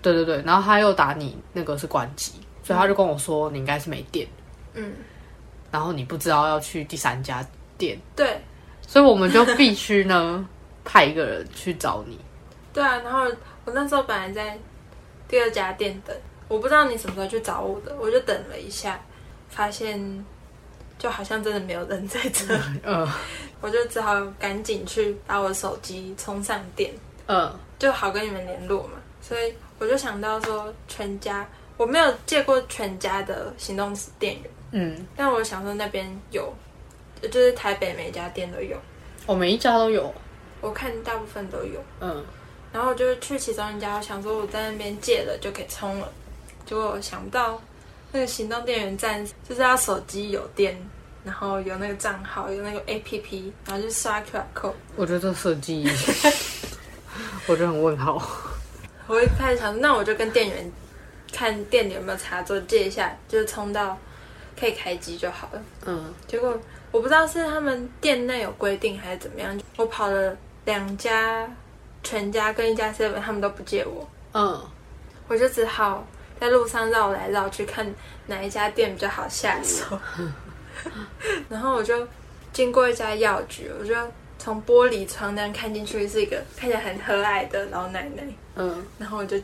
对对对，然后他又打你那个是关机，所以他就跟我说你应该是没电，嗯，然后你不知道要去第三家店，对所以我们就必须呢 派一个人去找你。对啊。然后我那时候本来在第二家店等，我不知道你什么时候去找我的，我就等了一下，发现就好像真的没有人在这里，嗯 我就只好赶紧去把我手机充上电。嗯就好跟你们联络嘛。所以我就想到说，全家我没有借过全家的行动电源，嗯，但我想说那边有，就是台北每家店都有，我每一家都有，我看大部分都有。嗯然后就是去其中一家，我想说我在那边借了就可以充了，结果我想不到那个行动电源站就是要手机有电，然后有那个账号，有那个 APP，然后就刷 QR code。我觉得这设计，我觉得很问号。我一开始想，那我就跟店员看店里有没有插座借一下，就是充到可以开机就好了。嗯结果我不知道是他们店内有规定还是怎么样，我跑了两家全家跟一家 seven，他们都不借我，嗯我就只好在路上绕来绕去看哪一家店比较好下手。然后我就经过一家药局，我就从玻璃窗那样看进去，是一个看起来很和蔼的老奶奶。嗯然后我就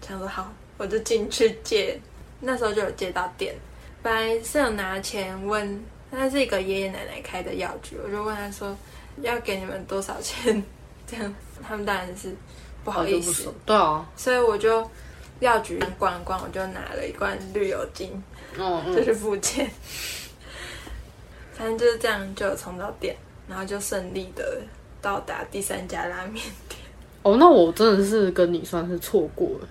想说好，我就进去借，那时候就有借到店。本来是有拿钱问，那是一个爷爷奶奶开的药局，我就问他说要给你们多少钱，这样。他们当然是不好意思，对啊，所以我就药局逛一逛，我就拿了一罐绿油精，嗯就是付钱。反正就是这样，就有冲到店，然后就顺利的到达第三家拉面店。哦，那我真的是跟你算是错过了，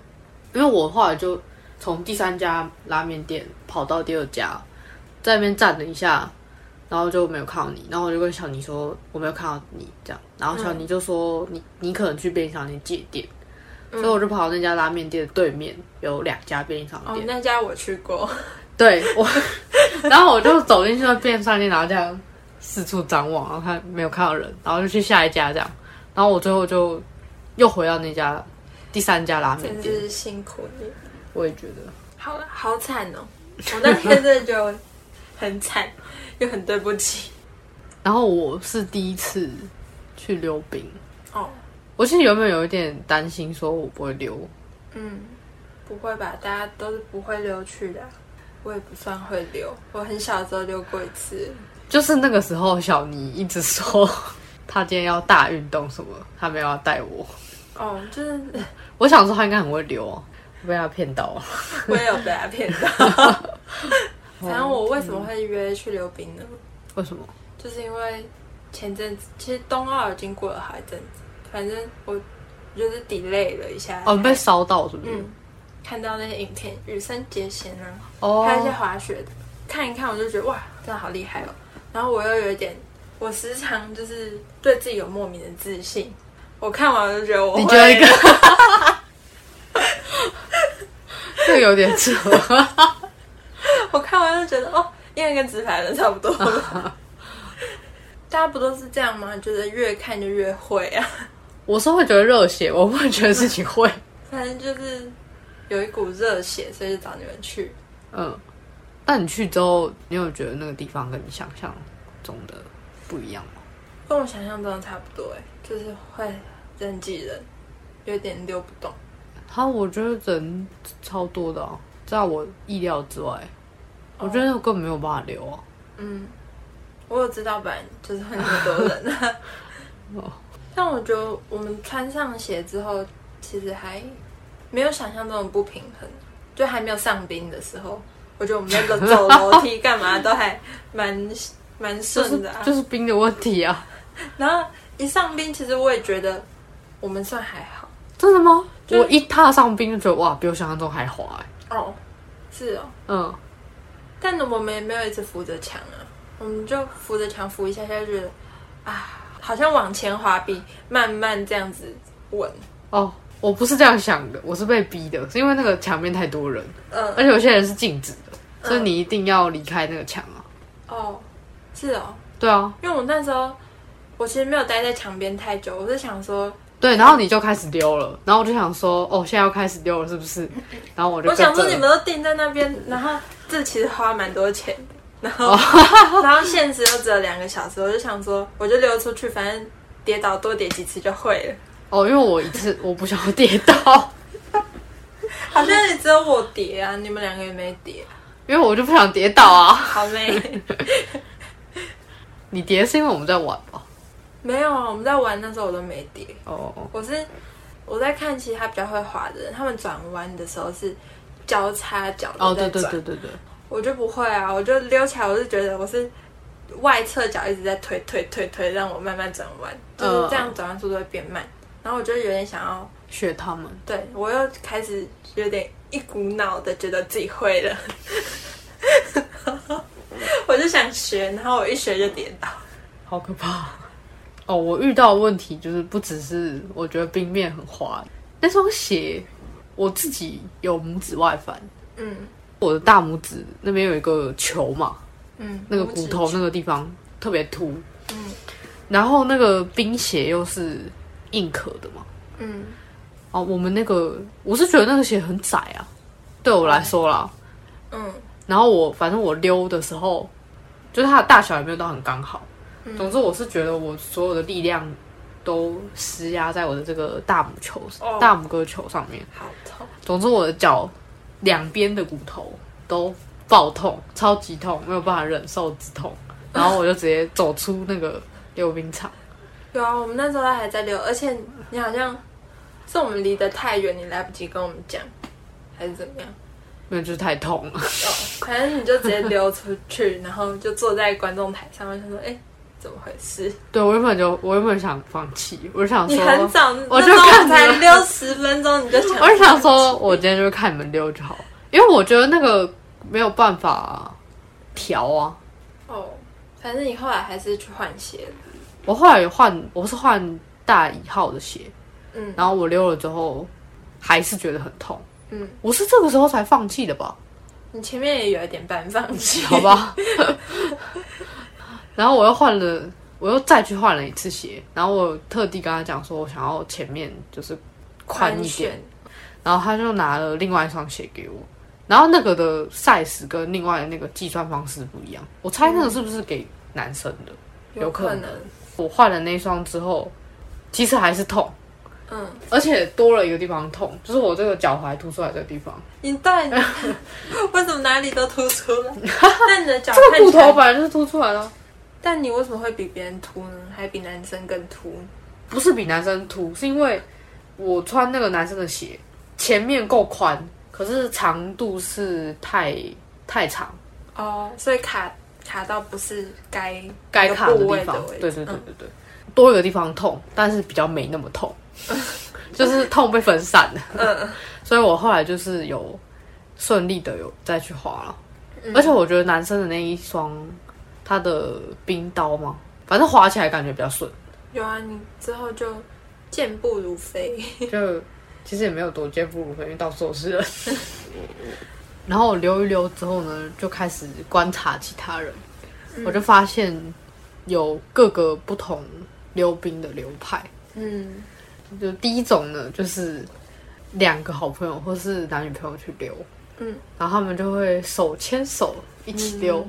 因为我后来就从第三家拉面店跑到第二家，在那边站了一下，然后就没有看到你，然后我就跟小尼说我没有看到你这样，然后小尼就说、你你可能去便利商店借电，所以我就跑到那家拉面店的对面有两家便利商哦店，，那家我去过。对我，然后我就走进去那便利商店，然后这样四处张望，然后看没有看到人，然后就去下一家这样，然后我最后就又回到那家第三家拉面店，真是辛苦你，我也觉得，好好惨哦！我那天真的就很惨，又很对不起然后我是第一次去溜冰，哦。我其实原本有一点担心，说我不会溜，嗯，不会吧？大家都是不会溜去的啊、我也不算会溜，我很小的时候溜过一次。就是那个时候小妮一直说 她今天要大运动什么，她没有要带我，哦，就是 我想说她应该很会溜哦，被他骗到了。我也有被他骗到。反正我为什么会约去溜冰呢？为什么？就是因为前阵子其实冬奥已经过了好一阵子，反正我就是 delay 了一下。哦，你被烧到是不是？嗯，看到那些影片，羽生结弦啊，哦，还有一些滑雪的，看一看我就觉得哇，真的好厉害哦。然后我又有一点，我时常就是对自己有莫名的自信。我看完我就觉得我你觉得一个，这个有点扯。我看完就觉得哦，应该跟直排轮差不多了。大家不都是这样吗？觉得越看就越会啊。我是会觉得热血，我不会觉得自己会。反正就是有一股热血，所以就找你们去。嗯，但你去之后，你有觉得那个地方跟你想象中的不一样吗？跟我想象中的差不多哎，就是会人挤人，有点溜不动。他我觉得人超多的啊，在我意料之外。我觉得我根本没有办法留啊。嗯，我有知道，本来就是很多人啊。哦，但我觉得我们穿上鞋之后，其实还没有想象中的不平衡。就还没有上冰的时候，我觉得我们那个走 楼梯干嘛都还蛮蛮顺的啊。就是冰的问题啊。然后一上冰，其实我也觉得我们算还好。真的吗？我一踏上冰就觉得哇，比我想象中还滑哎。哦，是哦，嗯，但我们也没有一直扶着墙啊，我们就扶着墙扶一下下，就觉得啊，好像往前滑比慢慢这样子稳。哦，我不是这样想的，我是被逼的，是因为那个墙面太多人，嗯，而且有些人是静止的，所以你一定要离开那个墙啊。哦，是哦，对啊，因为我那时候我其实没有待在墙边太久，我是想说，对，然后你就开始溜了，然后我就想说，哦，现在要开始溜了是不是？然后我就我想说你们都定在那边，然后这其实花蛮多钱的，然后、然后限时又只有两个小时，我就想说，我就溜出去，反正跌倒多跌几次就会了。哦，因为我一次我不想要跌倒，好像也只有我跌啊，你们两个也没跌，因为我就不想跌倒啊。好累。你跌是因为我们在玩吧？没有啊，我们在玩那时候我都没跌，哦，我是我在看其他比较会滑的人，他们转弯的时候是交叉脚在转，对对对对对，我就不会啊，我就溜起来，我是觉得我是外侧脚一直在推推推推，让我慢慢转弯，就是这样转弯速度会变慢。然后我就有点想要，学他们。对我又开始有点一股脑的觉得自己会了，我就想学，然后我一学就跌倒。好可怕！哦，我遇到的问题就是不只是我觉得冰面很滑，那双鞋我自己有拇指外翻，嗯。我的大拇指那边有一个球嘛，嗯，那个骨头那个地方特别凸，嗯。然后那个冰鞋又是硬壳的嘛，嗯。哦，我们那个我是觉得那个鞋很窄啊，对我来说啦，嗯。然后我反正我溜的时候，就是它的大小也没有到很刚好。总之，我是觉得我所有的力量都施压在我的这个大拇球、哦大拇哥球上面。好痛。总之，我的脚两边的骨头都爆痛，超级痛，没有办法忍受止痛。然后我就直接走出那个溜冰场。有啊，我们那时候还在溜，而且你好像是我们离得太远，你来不及跟我们讲，还是怎么样？因为就是太痛了，哦，反正你就直接溜出去，然后就坐在观众台上，面，他说，哎、怎么回事？对我原本就我原本想放弃，我就想你说，很早，我就看你们才溜十分钟，你就想，我就想说，我今天就看你们溜就好，因为我觉得那个没有办法调啊。哦，反正你后来还是去换鞋了，我后来有换，我是换大一号的鞋，嗯然后我溜了之后还是觉得很痛，嗯，我是这个时候才放弃的吧？你前面也有一点半放弃，好吧。然后我又换了，我又再去换了一次鞋，然后我特地跟他讲说，我想要前面就是宽一点，然后他就拿了另外一双鞋给我，然后那个的 size 跟另外那个计算方式不一样，我猜那个是不是给男生的？有可能，我换了那双之后，其实还是痛，嗯，而且多了一个地方痛，就是我这个脚踝凸出来的地方，你到底 为什么哪里都凸出来？那你的脚这个骨头本来就是凸出来的啊，但你为什么会比别人秃呢？还比男生更秃？不是比男生秃，是因为我穿那个男生的鞋，前面够宽，可是长度是太太长，哦，所以卡卡到不是该该卡的地方，对对对嗯对对，多一个地方痛，但是比较没那么痛，就是痛被分散了。嗯 所以我后来就是有顺利的有再去滑了，嗯而且我觉得男生的那一双，它的冰刀吗，反正滑起来感觉比较顺，有啊，你之后就健步如飞。就其实也没有多健步如飞，因为到处都是人。然后我溜一溜之后呢，就开始观察其他人，我就发现有各个不同溜冰的流派。嗯就第一种呢，就是两个好朋友或是男女朋友去溜，嗯，然后他们就会手牵手一起溜。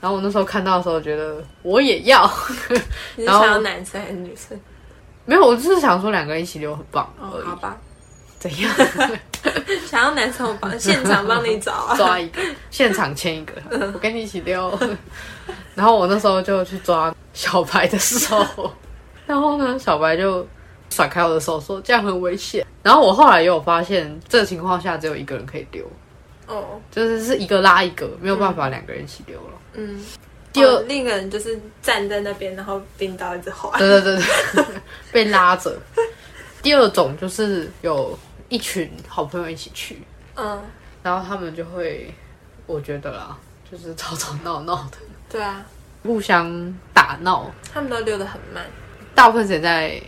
然后我那时候看到的时候，觉得我也要，你是想要男生还是女生？没有，我就是想说两个人一起溜很棒而哦，好已。吧，怎样？想要男生我帮 现场帮你找啊。抓一个，现场签一个，我跟你一起溜。然后我那时候就去抓小白的手，然后呢，小白就甩开我的手说这样很危险。然后我后来也有发现，这个情况下只有一个人可以溜，哦，就是是一个拉一个，没有办法两个人一起溜了。嗯。第二哦另一个人就是站在那边，然后冰刀一直滑。对对对对，被拉着。第二种就是有一群好朋友一起去，嗯，然后他们就会，我觉得啦，就是吵吵闹闹的，对啊，互相打闹。他们都溜得很慢，大部分时间在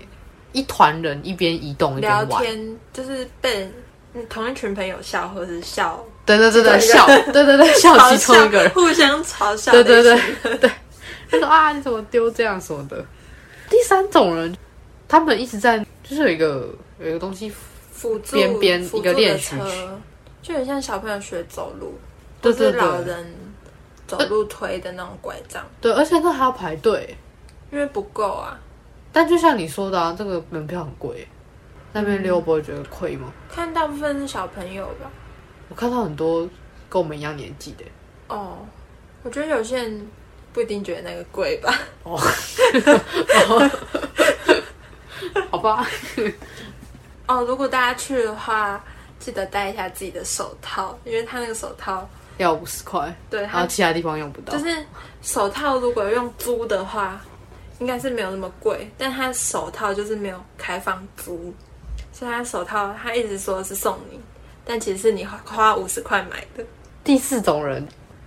一团人一边移动一聊边玩。天就是被同一群朋友笑，或者是笑，对对对对，笑，对对对，笑嘲其中一个人。互相嘲笑对对对对，他说啊，你怎么丢这样什么的。第三种人，他们一直在，就是有一个有一个东西，辅助边边一个练习车就很像小朋友学走路，对对对老人走路推的那种拐杖，对，而且那还要排队。因为不够啊。但就像你说的啊，这个门票很贵，那边溜不会觉得亏吗？看大部分是小朋友吧。我看到很多跟我们一样年纪的，哦，我觉得有些人不一定觉得那个贵吧。哦 好吧？哦，如果大家去的话，记得带一下自己的手套，因为他那个手套，要五十块，对他然后其他地方用不到。就是手套，如果用租的话，应该是没有那么贵，但他手套就是没有开放租，所以他手套他一直说是送你，但其实是你花花五十块买的。第四种人，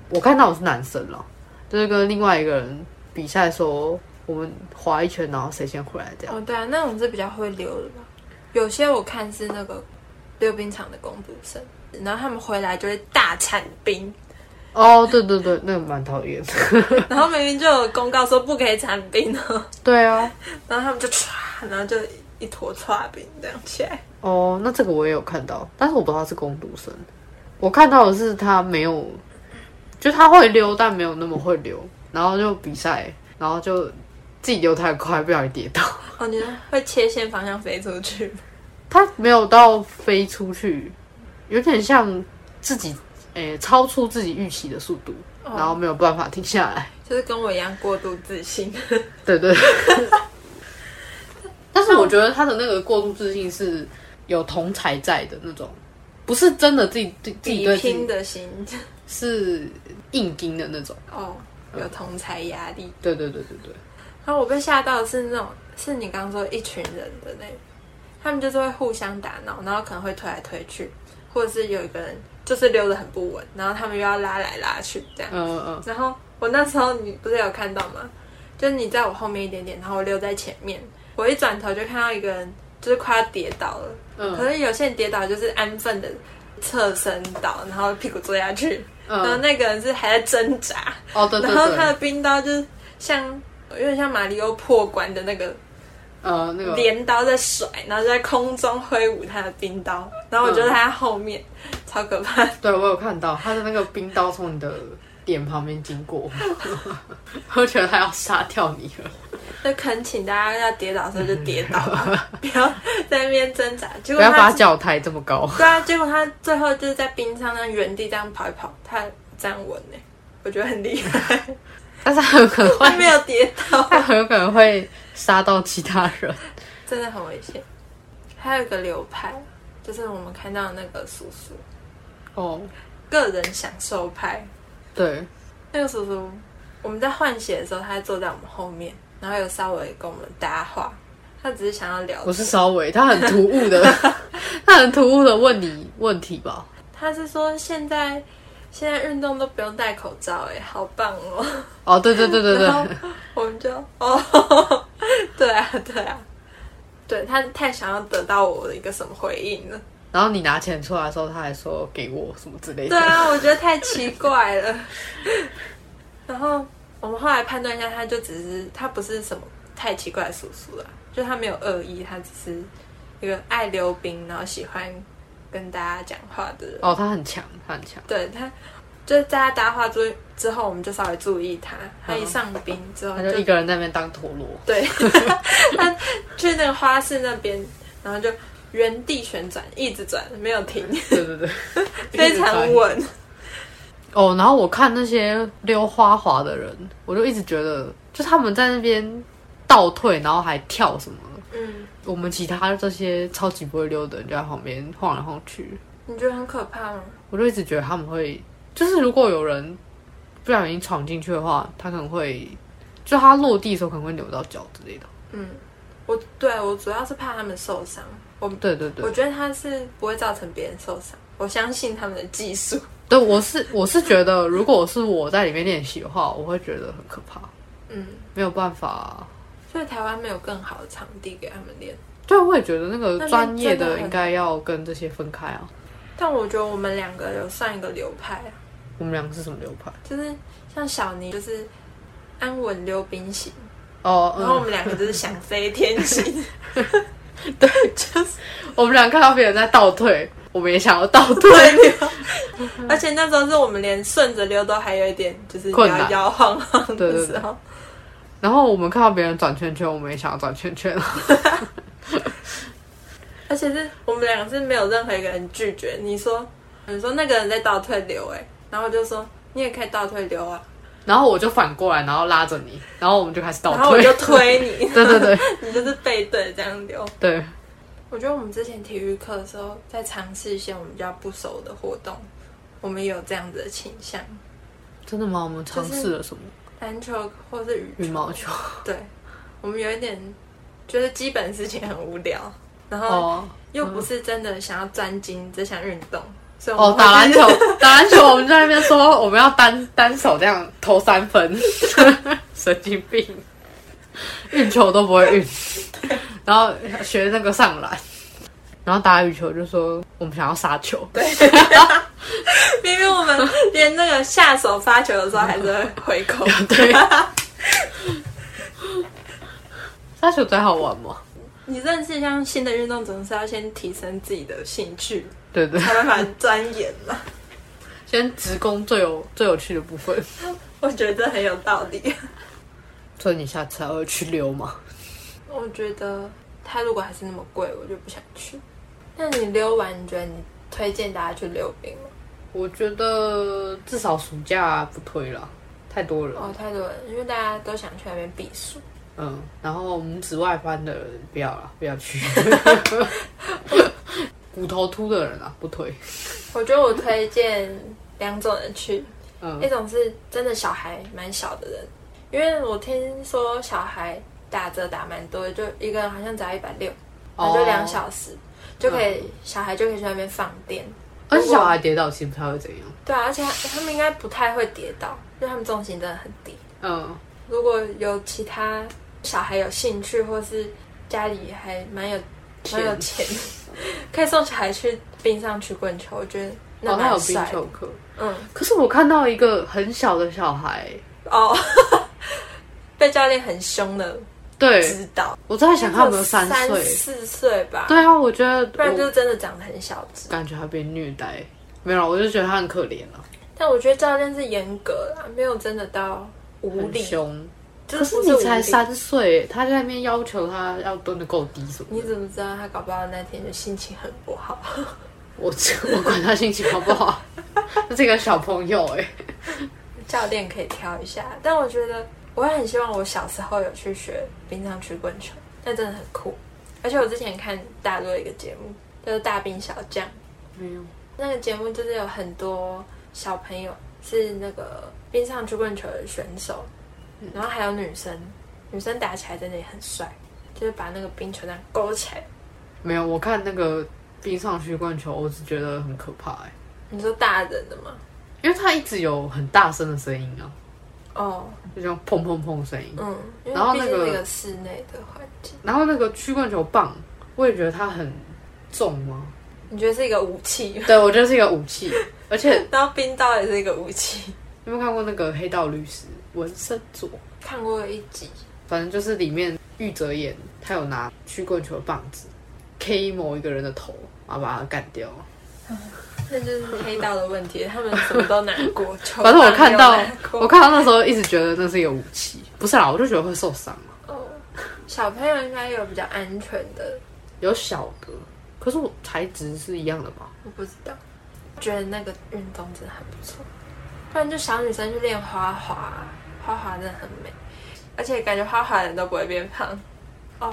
我看到我是男生了，就是跟另外一个人比赛说，我们滑一圈，然后谁先回来这样。哦，对啊，那种是比较会溜的吧？有些我看是那个溜冰场的工读生，然后他们回来就会大铲冰，哦，对对对，那个蛮讨厌的。然后明明就有公告说不可以铲冰哦，对啊，然后他们就唰，然后就一坨唰冰这样起来。哦，那这个我也有看到，但是我不知道他是攻读生。我看到的是他没有，就他会溜，但没有那么会溜，然后就比赛，然后就自己溜太快，不小心跌倒。哦，你会切线方向飞出去？他没有到飞出去，有点像自己诶、超出自己预期的速度，然后没有办法停下来。就是跟我一样过度自信。对 对。但是我觉得他的那个过度自信是有同才在的那种，不是真的自己自自己比对自己拼的心是硬盯的那种。哦，有同才压力。对对对对对，然后我被吓到的是那种，是你刚刚说一群人的那种，他们就是会互相打闹，然后可能会推来推去，或者是有一个人就是溜得很不稳，然后他们又要拉来拉去这样。嗯嗯然后我那时候你不是有看到吗？就是你在我后面一点点，然后我溜在前面，我一转头就看到一个人就是快要跌倒了，嗯。可是有些人跌倒就是安分的侧身倒，然后屁股坐下去，然后嗯，那个人是还在挣扎，哦对对然后他的，冰刀就是像有点像马里奥破关的那个呃那个。镰刀在甩，然后就在空中挥舞他的冰刀，然后我觉得他后面，超可怕。对我有看到他的那个冰刀从你的脸旁边经过，我觉得他要杀掉你了。就恳请大家要跌倒的时候就跌倒吧，不要在那边挣扎。结不要把脚抬这么高。对啊，结果他最后就是在冰上那原地这样跑一跑，他站稳呢，我觉得很厉害，但是他有可能 会，他没有跌倒，他很有可能会杀到其他人。真的很危险。还有一个流派，就是我们看到的那个叔叔，哦，个人享受派。对，那个叔叔，我们在换血的时候，他坐在我们后面，然后有稍微跟我们搭话。他只是想要聊，不是稍微，他很突兀的，他很突兀的问你问题吧？他是说现在现在运动都不用戴口罩，哎，好棒哦！哦，对对对对我们就哦，对啊对啊，对他太想要得到我的一个什么回应了。然后你拿钱出来的时候，他还说给我什么之类的。对啊，我觉得太奇怪了。然后我们后来判断一下，他就只是他不是什么太奇怪的叔叔啦，就他没有恶意，他只是一个爱溜冰，然后喜欢跟大家讲话的人。哦，他很强，他很强。对他，就是在他搭话之之后，我们就稍微注意他。他一上冰之后他就一个人在那边当陀螺。对，他去那个花市那边，然后就原地旋转，一直转，没有停，对对对，非常稳。哦，然后我看那些溜花滑的人，我就一直觉得，就他们在那边倒退，然后还跳什么。嗯，我们其他这些超级不会溜的人就在旁边晃来晃去，你觉得很可怕吗？我就一直觉得他们会，就是如果有人不小心闯进去的话，他可能会，就他落地的时候可能会扭到脚之类的。嗯，我对我主要是怕他们受伤。我对对对我，觉得他是不会造成别人受伤，我相信他们的技术。对我是我是觉得，如果是我在里面练习的话，我会觉得很可怕，嗯，没有办法。所以台湾没有更好的场地给他们练。对，我也觉得那个专业的应该要跟这些分开啊。但我觉得我们两个有算一个流派啊，我们两个是什么流派？就是像小尼就是安稳溜冰型，哦，然后我嗯，们两个就是想飞天型。对，就是我们俩看到别人在倒退，我们也想要倒退。而且那时候是我们连顺着溜都还有一点就是摇摇晃晃对对对的时候，然后我们看到别人转圈圈，我们也想要转圈圈。而且是我们两个是没有任何一个人拒绝。你说，你说那个人在倒退流，哎，然后我就说你也可以倒退流啊，然后我就反过来，然后拉着你，然后我们就开始倒退。然后我就推你，对对对你就是背对这样流。对，我觉得我们之前体育课的时候，在尝试一些我们比较不熟的活动，我们也有这样子的倾向，真的吗？我们尝试了什么？篮球或是羽羽毛球。对，我们有一点觉得基本事情很无聊，然后哦又不是真的想要专精这项运动，所以我哦，打篮球，打篮球，我们在那边说我们要单单手这样投三分，神经病，运球都不会运，然后学那个上篮，然后打羽球就说我们想要杀球，对，明明我们连那个下手发球的时候还是会回扣，对，杀球最好玩吗，你认识一项新的运动，总是要先提升自己的兴趣，对对，才办法钻研嘛。先直攻最有最有趣的部分，我觉得很有道理。所以你下次还会去溜吗？我觉得它如果还是那么贵，我就不想去。那你溜完，你觉得你推荐大家去溜冰吗？我觉得至少暑假不推了，太多人。哦，太多人，因为大家都想去那边避暑。嗯，然后拇指外翻的人不要了，不要去。骨头秃的人啊，不推。我觉得我推荐两种人去，嗯一种是真的小孩蛮小的人，因为我听说小孩打折打蛮多的，就一个人好像只要一百六，然后就两小时、就可以，小孩就可以去那边放电。而且小孩跌倒其实不太会怎样。对啊，而且他他们应该不太会跌倒，因为他们重心真的很低。嗯，如果有其他小孩有兴趣，或是家里还蛮有蛮有钱，可以送小孩去冰上曲棍球，我觉得那哦，他有冰。球课。嗯，可是我看到一个很小的小孩，哦，被教练很凶的对，指导，我在想他有没有三三岁。四岁吧？对啊，我觉得不然就是真的长得很小只。感觉他被虐待。没有，我就觉得他很可怜了，但我觉得教练是严格啦，没有真的到无很理。凶。就可是你才，三岁，他在那边要求他要蹲的够低什么你怎么知道他搞不好那天就心情很不好？我我管他心情好不好，这个小朋友哎、教练可以挑一下，但我觉得我也很希望我小时候有去学冰上曲棍球，那真的很酷。而且我之前看大陆的一个节目，叫做《大兵小将》，没有，那个节目就是有很多小朋友是那个冰上曲棍球的选手，然后还有女生，女生打起来真的也很帅，就是把那个冰球这样勾起来。没有。我看那个冰上曲棍球，我只觉得很可怕哎、你说大人的吗？因为他一直有很大声的声音啊，哦，就像砰砰砰声音。嗯，然后那个室内的环境，然后那个曲棍球棒，我也觉得它很重吗？你觉得是一个武器，对，我觉得是一个武器，而且 然后冰刀也是一个武器。有没有看过那个《黑道律师》文森佐？看过一集，反正就是里面玉泽演，他有拿曲棍球棒子 K 某一个人的头，然后把他干掉。那就是黑道的问题，他们什么都难过。反正我看到我看到那时候一直觉得那是一个武器，不是啦，我就觉得会受伤嘛。哦，小朋友应该有比较安全的，有小的，可是我材质是一样的吧？我不知道。觉得那个运动真的很不错，不然就小女生去练花滑，花滑真的很美，而且感觉花滑的人都不会变胖。哦，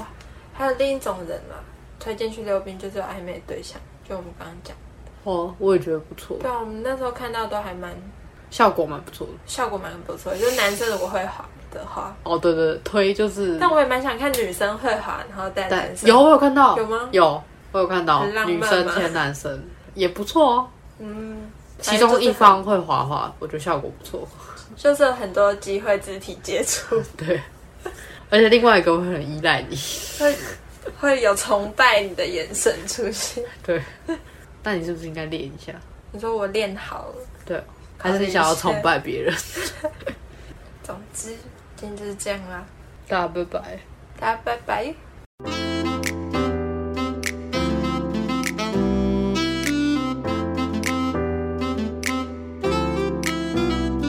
还有另一种人啊，推荐去溜冰就是有暧昧对象，就我们刚刚讲。哦，我也觉得不错，对啊，我们那时候看到都还蛮效果蛮不错的。效果蛮不错的，就是男生如果会滑的话，哦，对对，对推就是但我也蛮想看女生会滑，然后带对男，生。有我有看到，有吗有，我有看到很浪漫女生吗牵男生也不错哦。嗯，其中一方会滑滑，我觉得效果不错。就是有很多机会肢体接触，对，而且另外一个会很依赖你。会会有崇拜你的眼神出现。对，那你是不是应该练一下？你说我练好了，对，还是你想要崇拜别人？总之今天就是这样啦，大家拜拜。大家拜拜。